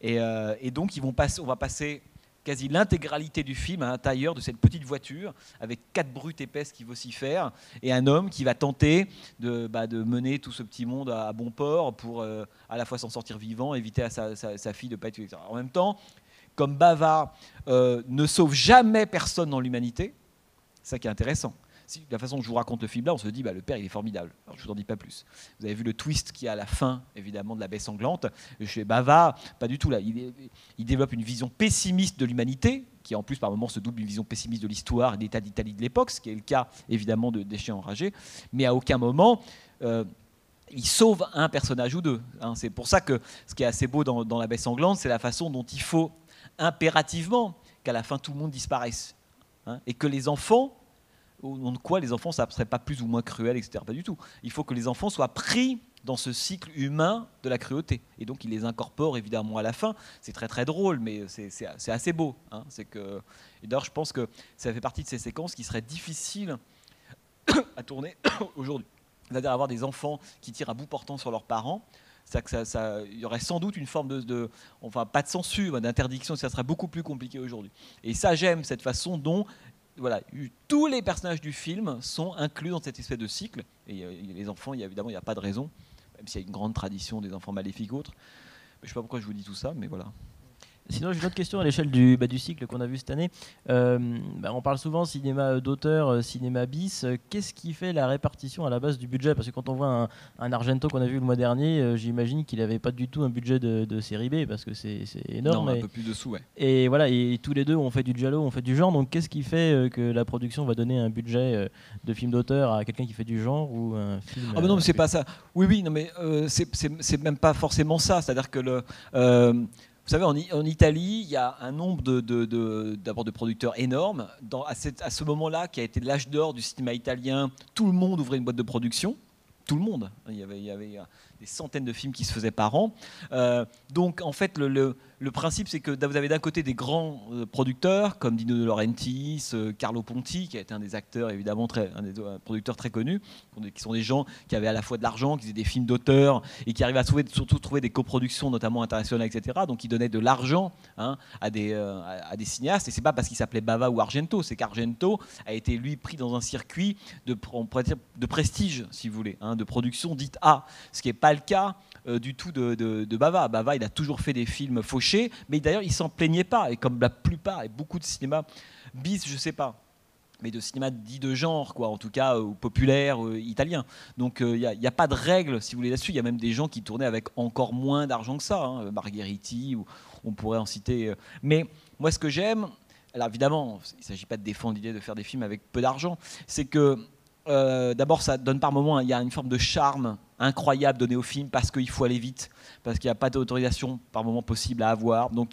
Euh, et, donc, ils vont passer, on va passer quasi l'intégralité du film à l'intérieur de cette petite voiture avec quatre brutes épaisses qui vocifèrent et un homme qui va tenter de, bah, mener tout ce petit monde à, bon port pour euh, à la fois s'en sortir vivant, éviter à sa, fille de pas être. En même temps, comme Bava ne sauve jamais personne dans l'humanité, ça qui est intéressant la façon dont je vous raconte le film là, on se dit bah, le père il est formidable. Alors, je vous en dis pas plus. Vous avez vu le twist qui est à la fin, évidemment, de la baie sanglante. Chez Bava, pas du tout là. Il, développe une vision pessimiste de l'humanité, qui en plus par moments se double une vision pessimiste de l'histoire et de l'état d'Italie de l'époque, ce qui est le cas évidemment de Déchets enragés. Mais à aucun moment. Euh, il sauve un personnage ou deux. Hein. C'est pour ça que ce qui est assez beau dans, dans la baie sanglante, c'est la façon dont il faut impérativement qu'à la fin tout le monde disparaisse. Hein, et que les enfants au nom de quoi les enfants, ça ne serait pas plus ou moins cruel, etc. Pas du tout. Il faut que les enfants soient pris dans ce cycle humain de la cruauté. Et donc, il les incorpore évidemment à la fin. C'est très très drôle, mais c'est assez beau. Hein. C'est que, d'ailleurs, je pense que ça fait partie de ces séquences qui seraient difficiles à tourner aujourd'hui. C'est-à-dire avoir des enfants qui tirent à bout portant sur leurs parents. Il y aurait sans doute une forme de, de enfin pas de censure, d'interdiction, ça serait beaucoup plus compliqué aujourd'hui. Et ça, j'aime cette façon dont voilà, tous les personnages du film sont inclus dans cette espèce de cycle. Et euh, les enfants, évidemment, il n'y a pas de raison, même s'il y a une grande tradition des enfants maléfiques autres. je ne sais pas pourquoi je vous dis tout ça, mais voilà. Sinon, j'ai une autre question à l'échelle du, bah, du, cycle qu'on a vu cette année. Euh, bah, on parle souvent cinéma d'auteur, euh, cinéma bis. Qu'est-ce qui fait la répartition à la base du budget? Parce que quand on voit un, Argento qu'on a vu le mois dernier, euh, j'imagine qu'il n'avait pas du tout un budget de, série B parce que c'est énorme. Non, un peu plus dessous, ouais. Et voilà, et tous les deux, on fait du giallo, on fait du genre. Donc, qu'est-ce qui fait que la production va donner un budget de film d'auteur à quelqu'un qui fait du genre ou un film Ah, non, mais c'est pas ça. Oui, oui, non, mais c'est même pas forcément ça. C'est-à-dire que le vous savez, en, Italie, il y a un nombre de, de, producteurs énormes. à, ce moment-là, qui a été l'âge d'or du cinéma italien, tout le monde ouvrait une boîte de production. Tout le monde. Il y avait, des centaines de films qui se faisaient par an. Euh, donc, en fait, le principe, c'est que vous avez d'un côté des grands euh, producteurs comme Dino De Laurentiis, euh, Carlo Ponti, qui a été un des acteurs évidemment un des producteurs très connus, qui sont des gens qui avaient à la fois de l'argent, qui faisaient des films d'auteur et qui arrivaient à trouver, surtout trouver des coproductions, notamment internationales, etc. Donc ils donnaient de l'argent hein, à, des, à des cinéastes. Et c'est pas parce qu'il s'appelait Bava ou Argento, c'est qu'Argento a été lui pris dans un circuit de, de prestige, si vous voulez, hein, de production dite A, ce qui n'est pas le cas du tout de, de, Bava. Bava, il a toujours fait des films fauchés mais d'ailleurs, il s'en plaignait pas. Et comme la plupart et beaucoup de cinéma bis, je sais pas mais de cinéma dit de genre, quoi, en tout cas euh, populaire, euh, italien. Donc il n'y a, pas de règle, si vous voulez, là-dessus. Il y a même des gens qui tournaient avec encore moins d'argent que ça, hein, Margheriti, ou on pourrait en citer. mais moi, ce que j'aime, alors évidemment, il ne s'agit pas de défendre l'idée de faire des films avec peu d'argent, c'est que euh, d'abord, ça donne par moments, il y a une forme de charme incroyable donné au film parce qu'il faut aller vite, parce qu'il n'y a pas d'autorisation par moment possible à avoir. Donc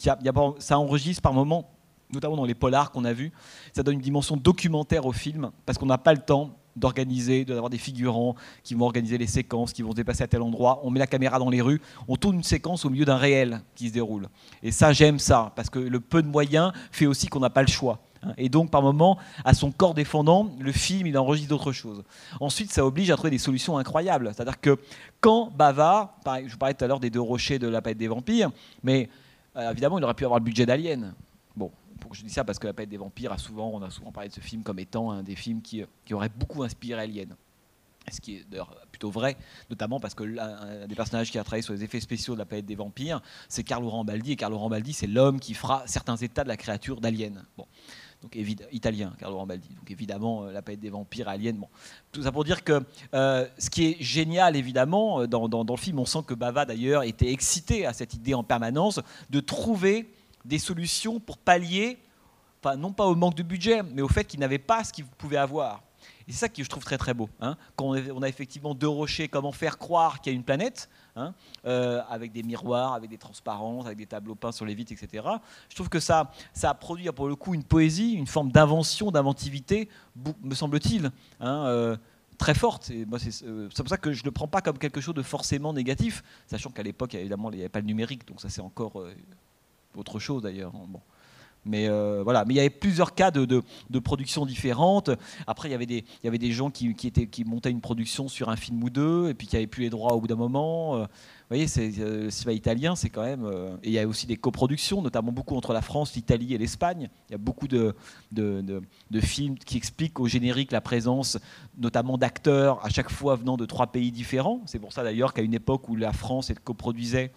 ça enregistre par moments, notamment dans les polars qu'on a vus, ça donne une dimension documentaire au film parce qu'on n'a pas le temps d'organiser, d'avoir des figurants qui vont organiser les séquences, qui vont se déplacer à tel endroit. On met la caméra dans les rues, on tourne une séquence au milieu d'un réel qui se déroule. Et ça, j'aime ça, parce que le peu de moyens fait aussi qu'on n'a pas le choix. Hein. Et donc, par moment, à son corps défendant, le film, il enregistre d'autres choses. Ensuite, ça oblige à trouver des solutions incroyables. C'est-à-dire que quand Bava, je vous parlais tout à l'heure des deux rochers de la palette des vampires, mais euh, évidemment, il aurait pu avoir le budget d'Alien. Bon, je dis ça parce que la palette des vampires a souvent, on a souvent parlé de ce film comme étant un des films qui, qui aurait beaucoup inspiré Alien ce qui est d'ailleurs plutôt vrai, notamment parce que l'un des personnages qui a travaillé sur les effets spéciaux de la palette des vampires, c'est Carlo Rambaldi, et Carlo Rambaldi, c'est l'homme qui fera certains états de la créature d'Alien. Bon donc italien, Carlo Rambaldi. Donc évidemment, euh, la palette des vampires, Alien. Bon. Tout ça pour dire que euh, ce qui est génial, évidemment, euh, dans, le film, on sent que Bava, d'ailleurs, était excité à cette idée en permanence de trouver des solutions pour pallier, non pas au manque de budget, mais au fait qu'il n'avait pas ce qu'il pouvait avoir. Et c'est ça que je trouve très très beau. Hein. Quand on a effectivement deux rochers, comment faire croire qu'il y a une planète Hein, euh, avec des miroirs, avec des transparences, avec des tableaux peints sur les vitres, etc. Je trouve que ça, ça a produit pour le coup une poésie, une forme d'invention, d'inventivité, me semble-t-il. Hein, euh, très forte. Euh, c'est pour ça que je ne le prends pas comme quelque chose de forcément négatif, sachant qu'à l'époque, évidemment, il n'y avait pas le numérique, donc ça c'est encore autre chose d'ailleurs. Mais euh, voilà, mais il y avait plusieurs cas de, de, production différentes. Après, il y avait des, il y avait des gens qui, qui, étaient, qui montaient une production sur un film ou deux, et puis qui n'avaient plus les droits au bout d'un moment. Euh, vous voyez, c'est, euh, cinéma italien, c'est quand même. et il y a aussi des coproductions, notamment beaucoup entre la France, l'Italie et l'Espagne. Il y a beaucoup de, de, de, films qui expliquent au générique la présence, notamment d'acteurs, à chaque fois venant de trois pays différents. C'est pour ça d'ailleurs qu'à une époque où la France coproduisait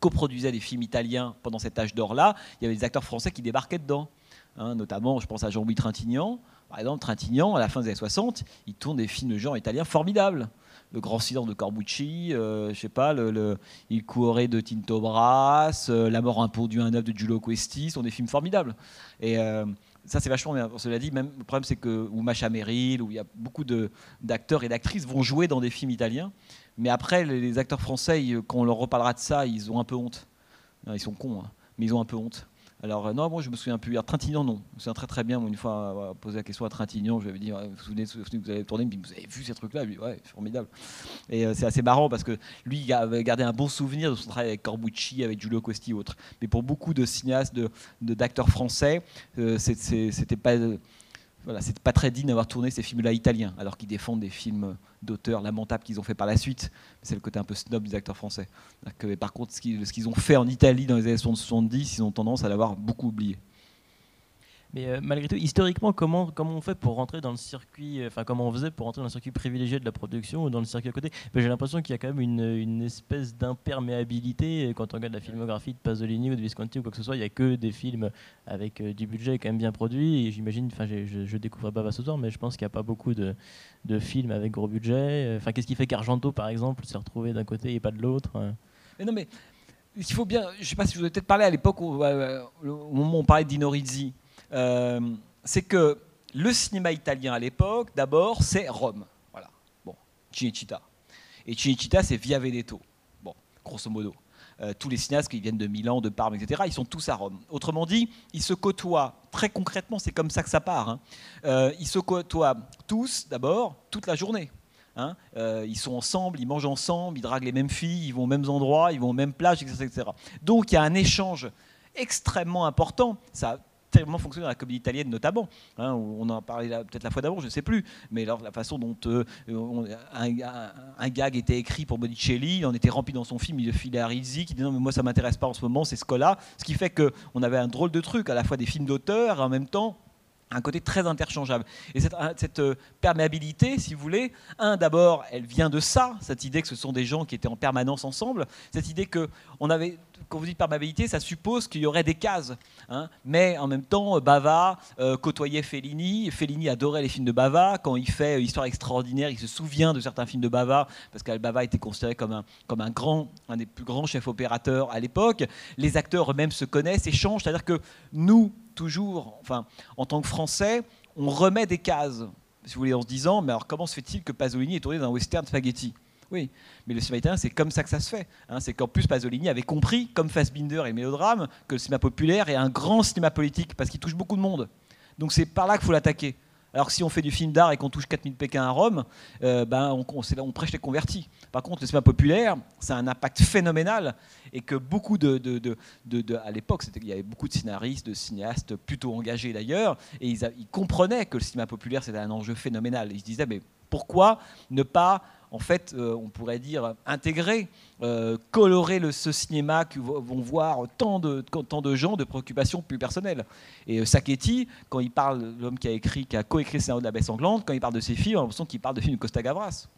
coproduisait des films italiens pendant cet âge d'or-là, il y avait des acteurs français qui débarquaient dedans. Hein, notamment, je pense à Jean-Louis Trintignant. Par exemple, Trintignant, à la fin des années 60, il tourne des films de genre italien formidables. Le Grand Silence de Corbucci, euh, je sais pas, le, Il Cuore de Tinto Brass, euh, La mort impondue un œuf de Giulio Questi, sont des films formidables. Et euh, ça, c'est vachement bien. Cela dit, même, le problème, c'est que, ou Macha Merrill, où il y a beaucoup d'acteurs et d'actrices vont jouer dans des films italiens. Mais après, les acteurs français, quand on leur reparlera de ça, ils ont un peu honte. Ils sont cons, hein, mais ils ont un peu honte. Alors, euh, non, moi, je me souviens plus. Alors, Trintignant, non. Je me souviens très très bien. Une fois, poser la question à Trintignant, je lui avais dit Vous vous souvenez, que vous avez tourné Vous avez vu ces trucs-là? Lui, ouais, formidable. Et euh, c'est assez marrant parce que lui, il avait gardé un bon souvenir de son travail avec Corbucci, avec Giulio Costi et autres. Mais pour beaucoup de cinéastes, d'acteurs de, français, euh, c'était pas voilà, c'est pas très digne d'avoir tourné ces films-là italiens, alors qu'ils défendent des films d'auteurs lamentables qu'ils ont fait par la suite. C'est le côté un peu snob des acteurs français. Que, par contre, ce qu'ils ont fait en Italie dans les années 70, ils ont tendance à l'avoir beaucoup oublié. Mais euh, malgré tout, historiquement, comment, comment on fait pour rentrer dans le circuit, euh, enfin comment on faisait pour rentrer dans le circuit privilégié de la production ou dans le circuit à côté? Ben, J'ai l'impression qu'il y a quand même une, une espèce d'imperméabilité. Quand on regarde la filmographie de Pasolini ou de Visconti ou quoi que ce soit, il n'y a que des films avec euh, du budget quand même bien produit. Et j'imagine, enfin je, je découvre pas ce soir, mais je pense qu'il n'y a pas beaucoup de, de, films avec gros budget. Enfin, qu'est-ce qui fait qu'Argento, par exemple, s'est retrouvé d'un côté et pas de l'autre Mais non, mais il faut bien, je ne sais pas si je vous ai peut-être parlé à l'époque au moment où on parlait d'Inorizzi. Euh, c'est que le cinéma italien à l'époque, d'abord, c'est Rome. Voilà. Bon, Cinecittà. Et Cinecittà, c'est Via Veneto. Bon, grosso modo. Euh, tous les cinéastes qui viennent de Milan, de Parme, etc., ils sont tous à Rome. Autrement dit, ils se côtoient très concrètement, c'est comme ça que ça part. Hein. Euh, ils se côtoient tous, d'abord, toute la journée. Hein. ils sont ensemble, ils mangent ensemble, ils draguent les mêmes filles, ils vont aux mêmes endroits, ils vont aux mêmes plages, etc. etc. Donc il y a un échange extrêmement important. Ça tellement fonctionné dans la comédie italienne notamment. Hein, on en a parlé peut-être la fois d'avant, je ne sais plus. Mais la façon dont euh, un, gag était écrit pour Bonicelli, il en était rempli dans son film, il le filait à Rizzi, qui dit non mais moi ça m'intéresse pas en ce moment, c'est ce là Ce qui fait qu'on avait un drôle de truc, à la fois des films d'auteur, en même temps un côté très interchangeable. Et cette, cette, euh, perméabilité, si vous voulez, un, d'abord, elle vient de ça, cette idée que ce sont des gens qui étaient en permanence ensemble, cette idée que on avait, quand vous dites perméabilité, ça suppose qu'il y aurait des cases. Hein. mais en même temps, Bava euh, côtoyait Fellini, Fellini adorait les films de Bava, quand il fait euh, Histoire extraordinaire, il se souvient de certains films de Bava, parce que Bava était considéré comme un, comme un grand, un des plus grands chefs opérateurs à l'époque. Les acteurs eux-mêmes se connaissent, échangent, c'est-à-dire que nous, toujours, enfin, en tant que Français, on remet des cases, si vous voulez, en se disant, mais alors comment se fait-il que Pasolini est tourné dans un western spaghetti? Oui, mais le cinéma italien, c'est comme ça que ça se fait. Hein. c'est qu'en plus, Pasolini avait compris, comme Fassbinder et Mélodrame, que le cinéma populaire est un grand cinéma politique parce qu'il touche beaucoup de monde. Donc c'est par là qu'il faut l'attaquer. Alors si on fait du film d'art et qu'on touche 4000 Pékins à Rome, euh, ben on, prêche les convertis. Par contre, le cinéma populaire, ça a un impact phénoménal et que beaucoup de, de, à l'époque, il y avait beaucoup de scénaristes, de cinéastes plutôt engagés d'ailleurs, et ils, ils, comprenaient que le cinéma populaire c'était un enjeu phénoménal. Ils se disaient mais pourquoi ne pas en fait, euh, on pourrait dire, intégrer, euh, colorer le, ce cinéma que vont voir tant de, tant de gens de préoccupations plus personnelles. Et euh, quand il parle, l'homme qui a écrit, qui a coécrit le scénario de la baie sanglante, quand il parle de ses films, on a l'impression qu'il parle de films de Costa Gavras.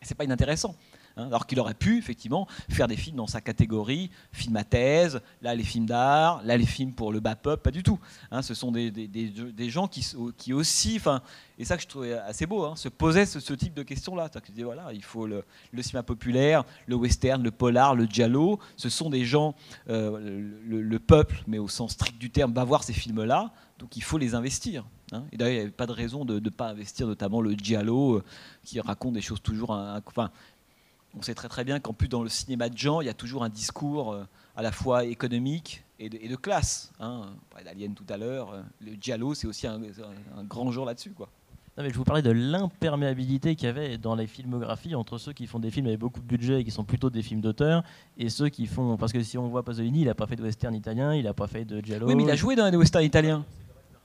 C'est pas inintéressant. Hein, alors qu'il aurait pu effectivement faire des films dans sa catégorie, film à thèse, là les films d'art, là les films pour le bas pop, pas du tout. Hein, ce sont des, des, gens qui, qui aussi, et ça que je trouvais assez beau, hein, se posaient ce, type de questions-là. Voilà, il faut le, cinéma populaire, le western, le polar, le giallo. Ce sont des gens, euh, le, peuple, mais au sens strict du terme, va voir ces films-là, donc il faut les investir. Et d'ailleurs, il n'y avait pas de raison de ne pas investir, notamment le giallo, euh, qui raconte des choses toujours. Enfin, on sait très très bien qu'en plus dans le cinéma de genre, il y a toujours un discours euh, à la fois économique et de, classe. Hein. D'Alien tout à l'heure. Euh, le Giallo, c'est aussi un, grand genre là-dessus. quoi. Non, mais je vous parlais de l'imperméabilité qu'il y avait dans les filmographies entre ceux qui font des films avec beaucoup de budget et qui sont plutôt des films d'auteur et ceux qui font. Parce que si on voit Pasolini, il n'a pas fait de western italien, il n'a pas fait de Giallo. Oui, mais il a joué dans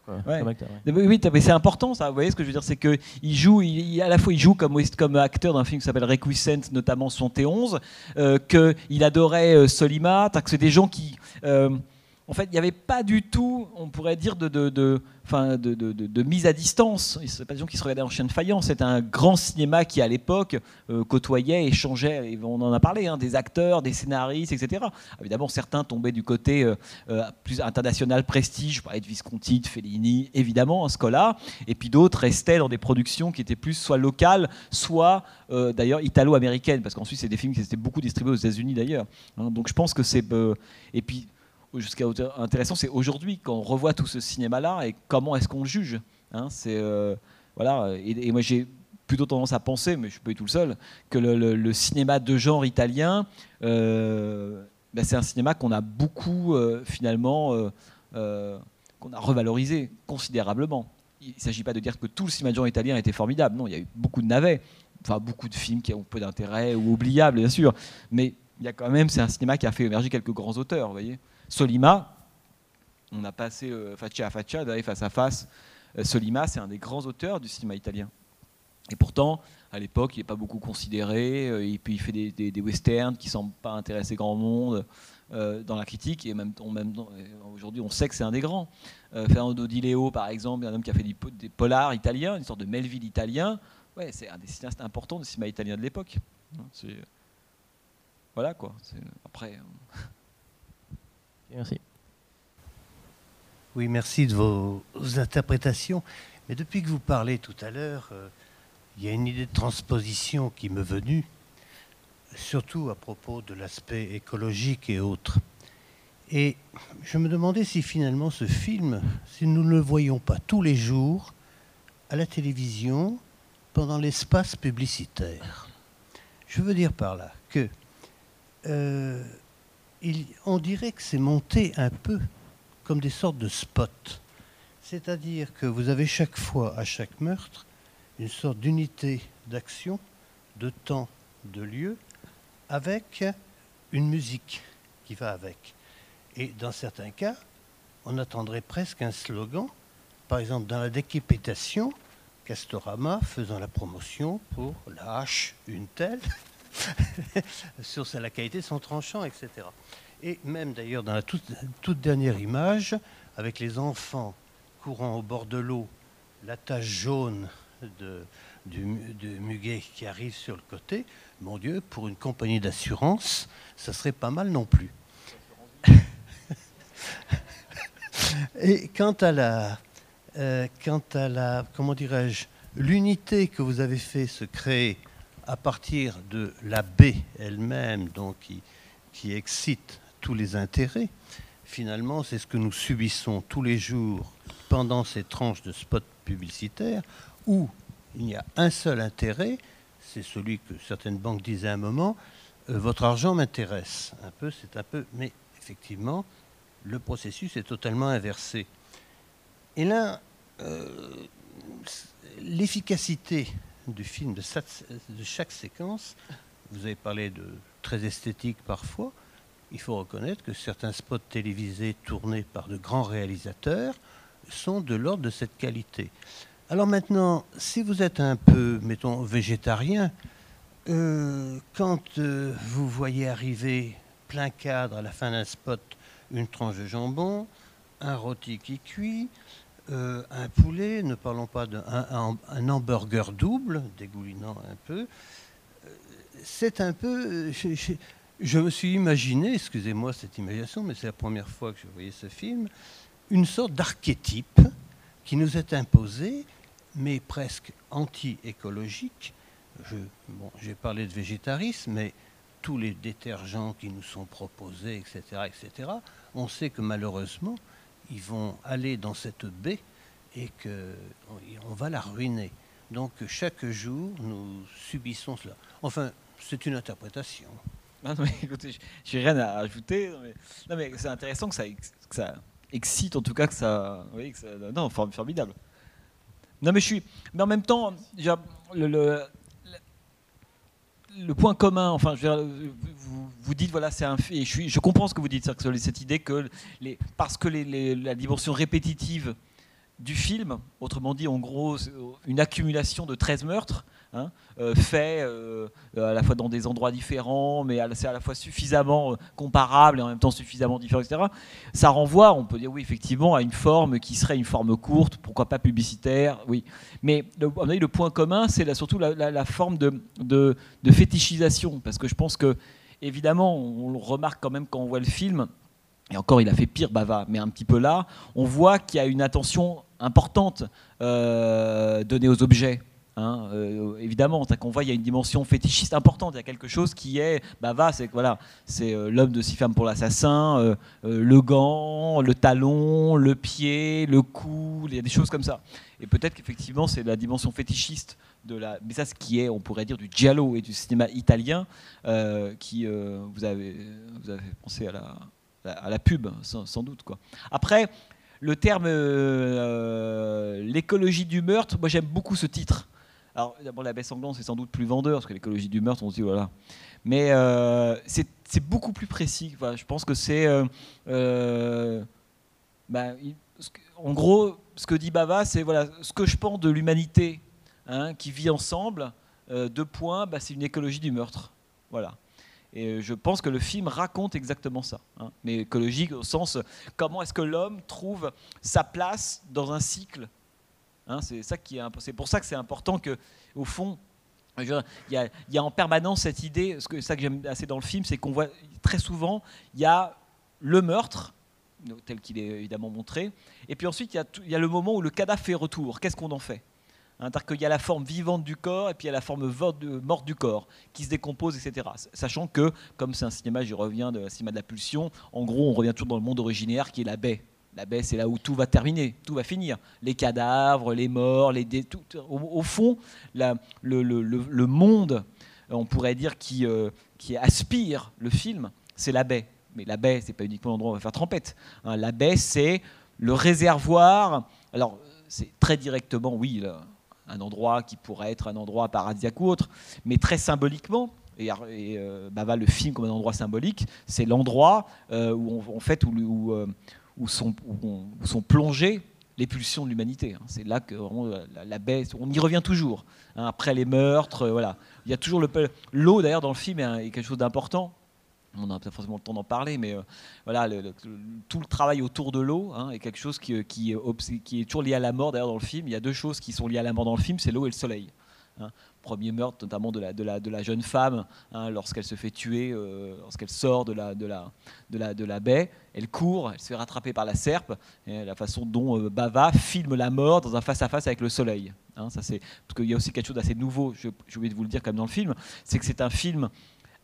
italiens. Oui, mais c'est important ça. Vous voyez ce que je veux dire, c'est que il joue, il, à la fois il joue comme, comme acteur d'un film qui s'appelle Requiescent, notamment 71, euh, qu'il adorait euh, Solima, que c'est des gens qui euh, en fait, il n'y avait pas du tout, on pourrait dire, de, mise à distance. Ce pas des gens qui se regardaient en chien de faïence. C'était un grand cinéma qui, à l'époque, euh, côtoyait, échangeait, et on en a parlé, hein, des acteurs, des scénaristes, etc. Évidemment, certains tombaient du côté euh, euh, plus international, prestige, je parlais de Visconti, de Fellini, évidemment, en Scola, et puis d'autres restaient dans des productions qui étaient plus soit locales, soit d'ailleurs italo-américaines, parce qu'ensuite, c'est des films qui étaient beaucoup distribués aux États-Unis d'ailleurs. Hein. donc je pense que c'est. et puis jusqu'à intéressant, c'est aujourd'hui quand on revoit tout ce cinéma-là et comment est-ce qu'on le juge. Hein, c'est euh, voilà. Et, moi j'ai plutôt tendance à penser, mais je suis pas tout le seul, que le, cinéma de genre italien, euh, ben, c'est un cinéma qu'on a beaucoup euh, finalement qu'on a revalorisé considérablement. Il ne s'agit pas de dire que tout le cinéma de genre italien était formidable. Non, il y a eu beaucoup de navets, enfin beaucoup de films qui ont peu d'intérêt ou oubliables bien sûr, mais il y a quand même, c'est un cinéma qui a fait émerger quelques grands auteurs, vous voyez. Solima, on a passé euh, Faccia à Faccia, face à face. Euh, Solima, c'est un des grands auteurs du cinéma italien. Et pourtant, à l'époque, il n'est pas beaucoup considéré. Euh, et puis, il fait des, westerns qui ne semblent pas intéresser grand monde dans la critique. Et même, même aujourd'hui, on sait que c'est un des grands. Fernando Di Leo, par exemple, un homme qui a fait des, des polars italiens, une sorte de Melville italien. Ouais, c'est un des cinéastes importants du cinéma italien de l'époque. Voilà quoi. Après. Merci. Oui, merci de vos, interprétations. Mais depuis que vous parlez tout à l'heure, euh, il y a une idée de transposition qui m'est venue, surtout à propos de l'aspect écologique et autres. Et je me demandais si finalement ce film, si nous ne le voyons pas tous les jours à la télévision pendant l'espace publicitaire. Je veux dire par là que euh, on dirait que c'est monté un peu comme des sortes de spots. C'est-à-dire que vous avez chaque fois, à chaque meurtre, une sorte d'unité d'action, de temps, de lieu, avec une musique qui va avec. Et dans certains cas, on attendrait presque un slogan. Par exemple, dans la décapitation, Castorama faisant la promotion pour la hache une telle, sur la qualité de son tranchant, etc. Et même d'ailleurs dans la toute, dernière image, avec les enfants courant au bord de l'eau, la tache jaune de, du, muguet qui arrive sur le côté, mon Dieu, pour une compagnie d'assurance, ça serait pas mal non plus. Et quant à euh, quant à la, comment dirais-je, l'unité que vous avez fait se créer à partir de la baie elle-même, donc qui, excite tous les intérêts, finalement, c'est ce que nous subissons tous les jours pendant ces tranches de spots publicitaires où il n'y a un seul intérêt, c'est celui que certaines banques disaient à un moment, euh, votre argent m'intéresse. Un peu, c'est un peu, mais effectivement, le processus est totalement inversé. Et là, euh, l'efficacité du film, de, chaque séquence, vous avez parlé de très esthétique parfois, il faut reconnaître que certains spots télévisés tournés par de grands réalisateurs sont de l'ordre de cette qualité. Alors maintenant, si vous êtes un peu, mettons, végétarien, euh, quand euh, vous voyez arriver plein cadre à la fin d'un spot une tranche de jambon, un rôti qui cuit, euh, un poulet, ne parlons pas d'un un, hamburger double, dégoulinant un peu, c'est un peu... Je, me suis imaginé, excusez-moi cette imagination, mais c'est la première fois que je voyais ce film, une sorte d'archétype qui nous est imposé, mais presque anti-écologique. J'ai parlé de végétarisme, mais tous les détergents qui nous sont proposés, etc., etc., on sait que malheureusement, ils vont aller dans cette baie et qu'on va la ruiner. Donc chaque jour, nous subissons cela. Enfin, c'est une interprétation. Non, mais écoutez, j'ai rien à ajouter. Non, mais, c'est intéressant que ça, ça, excite, en tout cas que ça, oui, que ça, non, formidable. Non, mais je suis, mais en même temps, le, le, le point commun, enfin, vous, dites, voilà, c'est un et je, suis, comprends ce que vous dites, cette idée que parce que la dimension répétitive du film, autrement dit, en gros, une accumulation de 13 meurtres, hein, euh, faits euh, à la fois dans des endroits différents, mais c'est à la fois suffisamment euh, comparable et en même temps suffisamment différent, etc. Ça renvoie, on peut dire, oui, effectivement, à une forme qui serait une forme courte, pourquoi pas publicitaire, oui. Mais le, le point commun, c'est surtout la, forme de, de, de fétichisation, parce que je pense que, évidemment, on remarque quand même quand on voit le film, et encore il a fait pire Bava, mais un petit peu là, on voit qu'il y a une attention importante euh, donnée aux objets. Hein, euh, évidemment, qu'on voit, il y a une dimension fétichiste importante. Il y a quelque chose qui est, Bava, c'est voilà, c'est euh, l'homme de six femmes pour l'assassin, le gant, le talon, le pied, le cou, il y a des choses comme ça. Et peut-être qu'effectivement, c'est la dimension fétichiste de la, mais ça, ce qui est, on pourrait dire, du giallo et du cinéma italien, qui vous avez, vous avez pensé à la à la pub, sans, doute. Quoi. Après, le terme euh, l'écologie du meurtre, moi j'aime beaucoup ce titre. Alors, d'abord, la baie sanglante, c'est sans doute plus vendeur, parce que l'écologie du meurtre, on se dit, voilà. Mais euh, c'est beaucoup plus précis. je pense que c'est. Euh, bah, en gros, ce que dit Bava, c'est voilà, ce que je pense de l'humanité hein, qui vit ensemble. deux points, bah, c'est une écologie du meurtre. Voilà. Et euh, je pense que le film raconte exactement ça. Hein. Mais écologique au sens comment est-ce que l'homme trouve sa place dans un cycle. Hein. c'est pour ça que c'est important que au fond il y, a, en permanence cette idée, ce que, ça que j'aime assez dans le film, c'est qu'on voit très souvent, il y a le meurtre, tel qu'il est évidemment montré, et puis ensuite il y a le moment où le cadavre fait retour. Qu'est-ce qu'on en fait? Hein, qu'il y a la forme vivante du corps et puis il y a la forme morte du corps qui se décompose, etc. Sachant que, comme c'est un cinéma, j'y reviens de cinéma de la pulsion, en gros, on revient toujours dans le monde originaire qui est la baie. La baie, c'est là où tout va terminer, tout va finir. Les cadavres, les morts, les au, fond, le, monde, on pourrait dire, qui, euh, qui aspire le film, c'est la baie. Mais la baie, c'est pas uniquement l'endroit où on va faire trempette. Hein. la baie, c'est le réservoir. Alors, c'est très directement, oui, là, un endroit qui pourrait être un endroit paradisiaque ou autre, mais très symboliquement, et, euh, le film comme un endroit symbolique, c'est l'endroit euh, où, en fait, où, euh, sont, où, plongées les pulsions de l'humanité. Hein. C'est là que la, baie, on y revient toujours. Hein. après les meurtres, voilà. Il y a toujours l'eau d'ailleurs dans le film est, quelque chose d'important. On n'a pas forcément le temps d'en parler, mais voilà, tout le travail autour de l'eau hein, est quelque chose qui, qui, qui, est toujours lié à la mort. D'ailleurs, dans le film, il y a deux choses qui sont liées à la mort dans le film, c'est l'eau et le soleil. Hein premier meurtre, notamment de la, jeune femme, hein, lorsqu'elle se fait tuer, euh, lorsqu'elle sort de la, baie. Elle court, elle se fait rattraper par la serpe. La façon dont euh, Bava filme la mort dans un face-à-face avec le soleil. Ça c'est, parce qu'il y a aussi quelque chose d'assez nouveau, j'ai oublié de vous le dire comme dans le film, c'est que c'est un film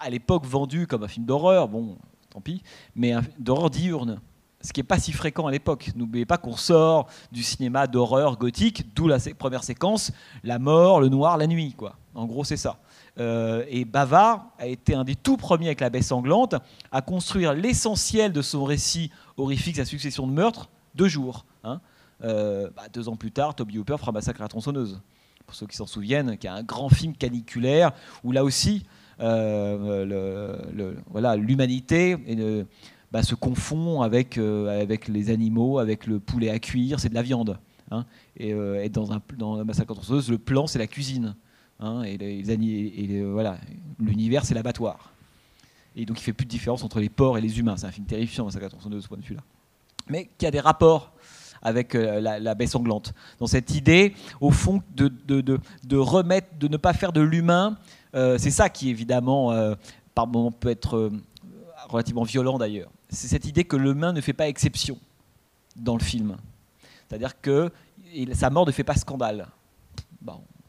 à l'époque vendu comme un film d'horreur, bon, tant pis, mais d'horreur diurne ce qui n'est pas si fréquent à l'époque. N'oubliez pas qu'on sort du cinéma d'horreur gothique, d'où la première séquence, la mort, le noir, la nuit. Quoi. En gros, c'est ça. Euh, et Bavard a été un des tout premiers avec la baie sanglante à construire l'essentiel de son récit horrifique, sa succession de meurtres, deux jours. Hein. Euh, bah, deux ans plus tard, Toby Hooper fera Massacre à la tronçonneuse. Pour ceux qui s'en souviennent, qui est un grand film caniculaire où là aussi, euh, l'humanité bah, se confond avec, euh, avec les animaux, avec le poulet à cuire, c'est de la viande. Hein. et, euh, dans, un, dans la massacre le plan, c'est la cuisine. Hein. et, voilà, l'univers, c'est l'abattoir. Et donc, il fait plus de différence entre les porcs et les humains. C'est un film terrifiant, Massacre à de ce point de vue-là. Mais qui a des rapports avec euh, la, baie sanglante. Dans cette idée, au fond, de, remettre, de ne pas faire de l'humain, c'est ça qui, évidemment, par moments peut être relativement violent d'ailleurs c'est cette idée que l'humain ne fait pas exception dans le film. C'est-à-dire que sa mort ne fait pas scandale.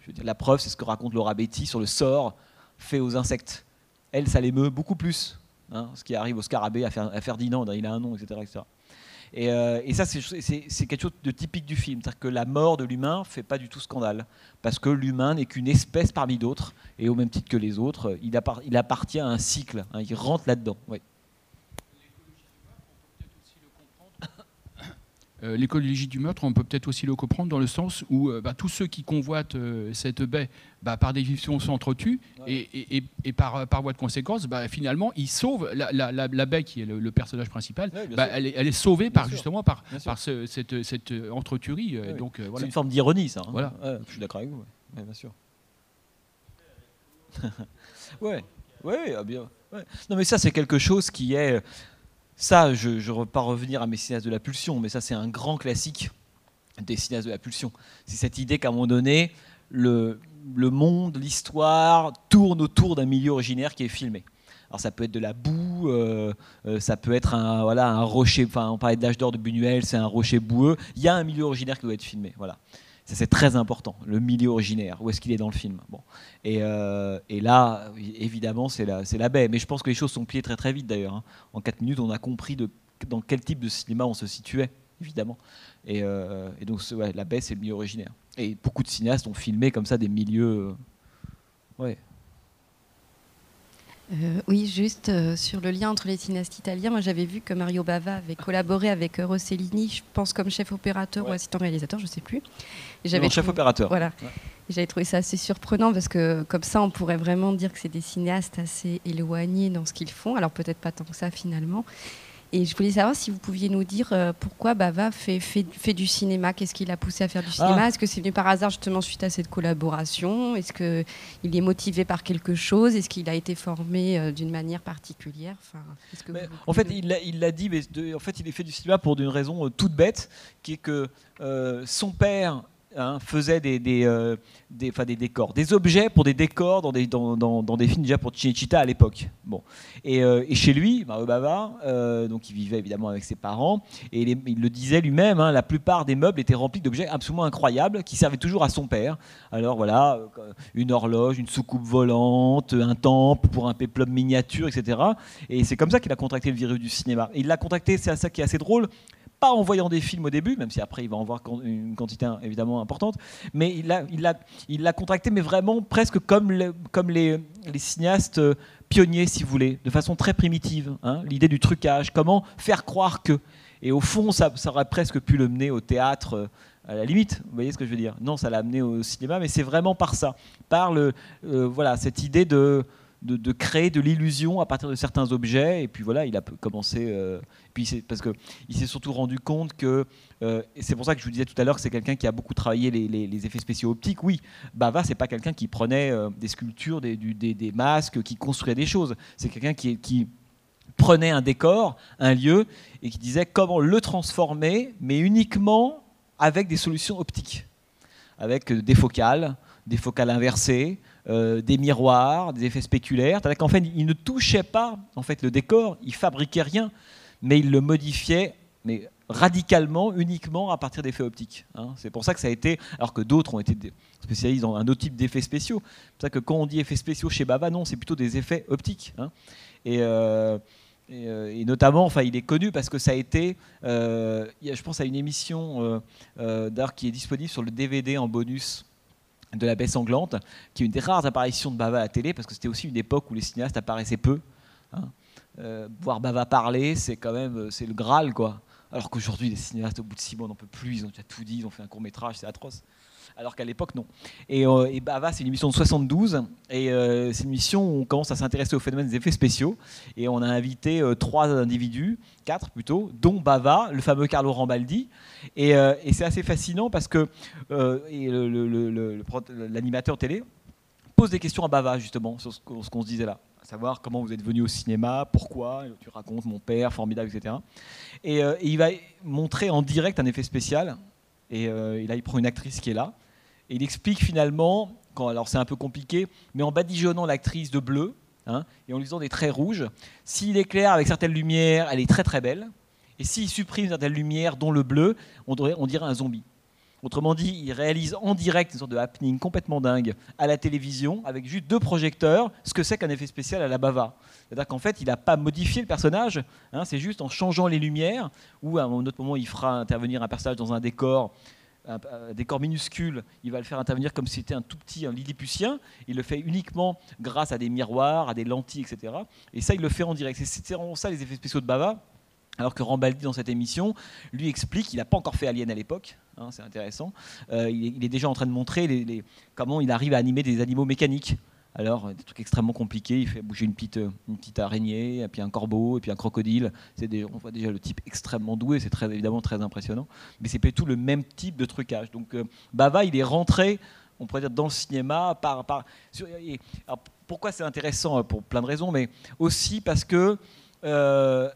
Je veux la preuve, c'est ce que raconte Laura Betty sur le sort fait aux insectes. Elle, ça l'émeut beaucoup plus. Hein, ce qui arrive au scarabée, à, Ferdinand, il a un nom, etc. Euh, et, ça, c'est quelque chose de typique du film. C'est-à-dire que la mort de l'humain ne fait pas du tout scandale. Parce que l'humain n'est qu'une espèce parmi d'autres. Et au même titre que les autres, il, appartient à un cycle. Hein, il rentre là-dedans. Euh, l'écologie du meurtre, on peut peut-être aussi le comprendre dans le sens où euh, bah, tous ceux qui convoitent euh, cette baie, bah, par définition, s'entretuent et, par, par, voie de conséquence, bah, finalement, ils sauvent la, baie qui est le, personnage principal. elle, est, sauvée par, justement par, par cette, cette entretuerie. donc, C'est une forme d'ironie, ça. Hein. Voilà. je suis d'accord avec vous. bien sûr. ouais, ouais, ah, bien. Non, mais ça, c'est quelque chose qui est ça, je ne veux pas revenir à mes cinéastes de la pulsion, mais ça c'est un grand classique des cinéastes de la pulsion. C'est cette idée qu'à un moment donné, le, monde, l'histoire tourne autour d'un milieu originaire qui est filmé. Alors ça peut être de la boue, euh, euh, ça peut être un, voilà, un rocher, enfin on parlait de l'âge d'or de Buñuel, c'est un rocher boueux, il y a un milieu originaire qui doit être filmé. Voilà. Ça, c'est très important, le milieu originaire, où est-ce qu'il est dans le film. Bon. Et, euh, là, évidemment, c'est la, la, baie. Mais je pense que les choses sont pliées très très vite d'ailleurs. Hein. En 4 minutes, on a compris de, dans quel type de cinéma on se situait, évidemment. Et, euh, donc, la baie, c'est le milieu originaire. Et beaucoup de cinéastes ont filmé comme ça des milieux. Euh, ouais, euh, oui, juste euh, sur le lien entre les cinéastes italiens, moi j'avais vu que Mario Bava avait collaboré avec Rossellini, je pense comme chef opérateur ou assistant réalisateur, je ne sais plus. J'avais chef opérateur. Voilà. J'avais trouvé ça assez surprenant parce que comme ça on pourrait vraiment dire que c'est des cinéastes assez éloignés dans ce qu'ils font, alors peut-être pas tant que ça finalement. Et je voulais savoir si vous pouviez nous dire euh, pourquoi Bava fait, fait, fait du cinéma? Qu'est-ce qui l'a poussé à faire du cinéma? Ah. Est-ce que c'est venu par hasard justement suite à cette collaboration? Est-ce qu'il est motivé par quelque chose? Est-ce qu'il a été formé euh, d'une manière particulière? Enfin, que En fait, il l'a dit, mais en fait, il est fait du cinéma pour une raison euh, toute bête, qui est que son père Hein, faisait des, des, euh, des, décors, des objets pour des décors dans des, dans, dans, des films déjà pour Cinecittà à l'époque. Bon. Et, euh, et, chez lui, Mario Bava, euh, donc il vivait évidemment avec ses parents, et il, le disait lui-même, hein, la plupart des meubles étaient remplis d'objets absolument incroyables qui servaient toujours à son père. Alors voilà, une horloge, une soucoupe volante, un temple pour un péplum miniature, etc. Et c'est comme ça qu'il a contracté le virus du cinéma. Et il l'a contracté, c'est ça qui est assez drôle, en voyant des films au début, même si après il va en voir une quantité évidemment importante, mais il l'a contracté, mais vraiment presque comme, les, cinéastes euh, pionniers, si vous voulez, de façon très primitive. Hein, L'idée du trucage, comment faire croire que. Et au fond, ça, ça aurait presque pu le mener au théâtre. Euh, à la limite, vous voyez ce que je veux dire? Non, ça l'a amené au cinéma, mais c'est vraiment par ça, par le, euh, voilà, cette idée de, de, créer de l'illusion à partir de certains objets. Et puis voilà, il a commencé. Euh, puis parce que il s'est surtout rendu compte que. Euh, c'est pour ça que je vous disais tout à l'heure que c'est quelqu'un qui a beaucoup travaillé les, effets spéciaux optiques. Oui, Bava, c'est pas quelqu'un qui prenait euh, des sculptures, des, des, masques, qui construisait des choses. C'est quelqu'un qui, qui prenait un décor, un lieu, et qui disait comment le transformer, mais uniquement avec des solutions optiques, avec des focales, des focales inversées, euh, des miroirs, des effets spéculaires. C'est-à-dire qu'en fait, il ne touchait pas en fait le décor, il fabriquait rien, mais il le modifiait, mais radicalement, uniquement à partir d'effets optiques. Hein. C'est pour ça que ça a été, alors que d'autres ont été spécialisés dans un autre type d'effets spéciaux. C'est pour ça que quand on dit effets spéciaux chez Baba, non, c'est plutôt des effets optiques. Hein. Euh, euh, et, notamment, enfin, il est connu parce que ça a été, je pense à une émission d'art qui est disponible sur le DVD en bonus de la baie sanglante, qui est une des rares apparitions de Bava à la télé, parce que c'était aussi une époque où les cinéastes apparaissaient peu. Hein. voir Bava parler, c'est quand même, c'est le Graal, quoi. Alors qu'aujourd'hui, les cinéastes, au bout de six mois, n'en peuvent plus, ils ont déjà tout dit, ils ont fait un court métrage, c'est atroce. Alors qu'à l'époque, non. Et, euh, Bava, c'est une émission de 72, et euh, c'est une émission où on commence à s'intéresser au phénomène des effets spéciaux, et on a invité euh, trois individus, quatre plutôt, dont Bava, le fameux Carlo Rambaldi, et, c'est assez fascinant parce que l'animateur télé pose des questions à Bava, justement, sur ce qu'on se disait là savoir comment vous êtes venu au cinéma, pourquoi, tu racontes mon père, formidable, etc. Euh, et, il va montrer en direct un effet spécial, euh, et, là il prend une actrice qui est là, et il explique finalement, quand, alors c'est un peu compliqué, mais en badigeonnant l'actrice de bleu, hein, et en lui faisant des traits rouges, s'il éclaire avec certaines lumières, elle est très très belle, et s'il supprime certaines lumières, dont le bleu, on, dirait un zombie. Autrement dit, il réalise en direct une sorte de happening complètement dingue à la télévision avec juste deux projecteurs, ce que c'est qu'un effet spécial à la bava. C'est-à-dire qu'en fait, il n'a pas modifié le personnage, hein, c'est juste en changeant les lumières, ou à un autre moment, il fera intervenir un personnage dans un décor un, décor minuscule, il va le faire intervenir comme si c'était un tout petit un Lilliputien. Il le fait uniquement grâce à des miroirs, à des lentilles, etc. Et ça, il le fait en direct. C'est vraiment ça les effets spéciaux de Bava. Alors que Rambaldi, dans cette émission, lui explique qu'il n'a pas encore fait Alien à l'époque, hein, c'est intéressant. Euh, il, est, déjà en train de montrer comment il arrive à animer des animaux mécaniques. Alors, des trucs extrêmement compliqués, il fait bouger une petite, une petite araignée, puis un corbeau, et puis un crocodile. on voit déjà le type extrêmement doué, c'est très, évidemment très impressionnant. Mais c'est pas tout le même type de trucage. Donc, euh, Bava, il est rentré, on pourrait dire, dans le cinéma. Par, pourquoi c'est intéressant Pour plein de raisons, mais aussi parce que euh,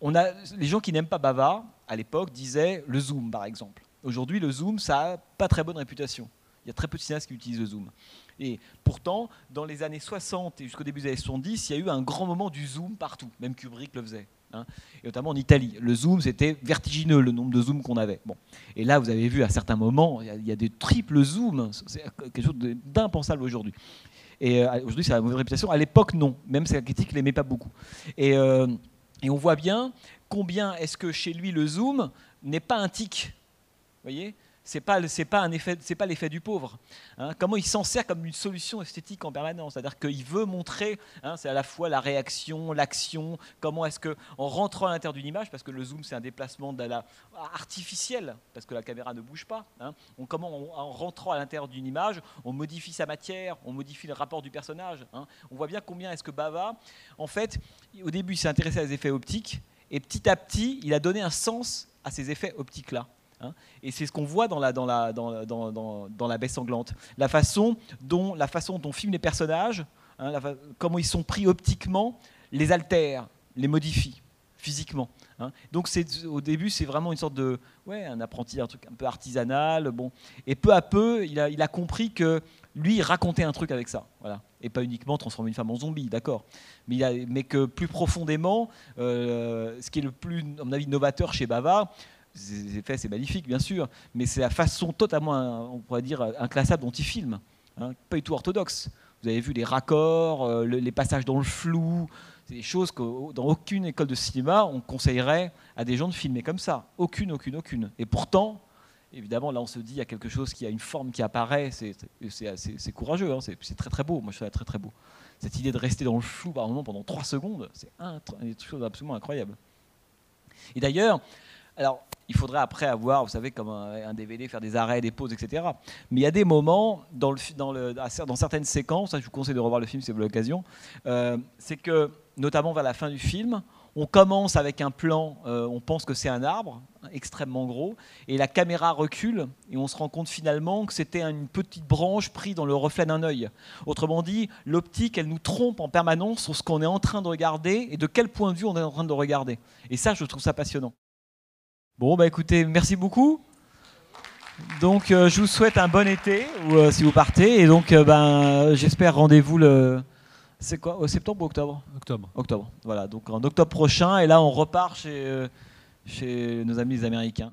on a, les gens qui n'aiment pas Bava, à l'époque, disaient le zoom, par exemple. Aujourd'hui, le zoom, ça n'a pas très bonne réputation. Il y a très peu de cinéastes qui utilisent le zoom. Et pourtant, dans les années 60 et jusqu'au début des années 70, il y a eu un grand moment du zoom partout. Même Kubrick le faisait. Hein. et notamment en Italie. Le zoom, c'était vertigineux le nombre de zooms qu'on avait. Bon. Et là, vous avez vu à certains moments, il y a, des triples zooms. C'est quelque chose d'impensable aujourd'hui. Et euh, aujourd'hui, ça a une mauvaise réputation. À l'époque, non. Même si la critique ne l'aimait pas beaucoup. Et. Euh, et on voit bien combien est-ce que chez lui le zoom n'est pas un tic. Vous voyez? C'est pas c'est pas un effet c'est pas l'effet du pauvre hein. comment il s'en sert comme une solution esthétique en permanence? C'est-à-dire qu'il veut montrer hein, c'est à la fois la réaction l'action comment est-ce que en rentrant à l'intérieur d'une image parce que le zoom c'est un déplacement de artificiel parce que la caméra ne bouge pas hein. comment en rentrant à l'intérieur d'une image on modifie sa matière on modifie le rapport du personnage on voit bien combien est-ce que Bava en fait au début il s'est intéressé à des effets optiques et petit à petit il a donné un sens à ces effets optiques là Hein. et c'est ce qu'on voit dans la, dans, la, dans, dans, dans, la baie sanglante. La façon dont, la façon dont filment les personnages, hein, comment ils sont pris optiquement, les altère, les modifie physiquement. Hein. Donc au début, c'est vraiment une sorte de, ouais, un apprenti, un truc un peu artisanal. Bon. Et peu à peu, il a, il a compris que lui, il racontait un truc avec ça. Voilà. Et pas uniquement transformer une femme en zombie, d'accord. Mais, mais, que plus profondément, euh, ce qui est le plus, à mon avis, novateur chez Bava, ces effets, c'est magnifique, bien sûr, mais c'est la façon totalement, on pourrait dire, inclassable dont il filme. Hein, pas du tout orthodoxe. Vous avez vu les raccords, euh, les passages dans le flou, c'est des choses que dans aucune école de cinéma, on conseillerait à des gens de filmer comme ça. Aucune, aucune, aucune. Et pourtant, évidemment, là, on se dit, il y a quelque chose qui a une forme qui apparaît, c'est courageux, hein, c'est très, très beau. Moi, je trouve ça très, très beau. Cette idée de rester dans le flou par moment pendant trois secondes, c'est une chose absolument incroyable. Et d'ailleurs, alors, il faudrait après avoir, vous savez, comme un, DVD, faire des arrêts, des pauses, etc. Mais il y a des moments, dans, certaines séquences, je vous conseille de revoir le film si vous avez l'occasion, euh, c'est que, notamment vers la fin du film, on commence avec un plan, euh, on pense que c'est un arbre extrêmement gros, et la caméra recule, et on se rend compte finalement que c'était une petite branche prise dans le reflet d'un œil. Autrement dit, l'optique, elle nous trompe en permanence sur ce qu'on est en train de regarder et de quel point de vue on est en train de regarder. Et ça, je trouve ça passionnant. Bon, bah écoutez, merci beaucoup. Donc, euh, je vous souhaite un bon été, ou, euh, si vous partez, et donc, ben, j'espère rendez-vous le c'est quoi Au septembre ou octobre? Octobre. Octobre. Voilà, donc en octobre prochain, et là on repart chez, euh, chez nos amis américains.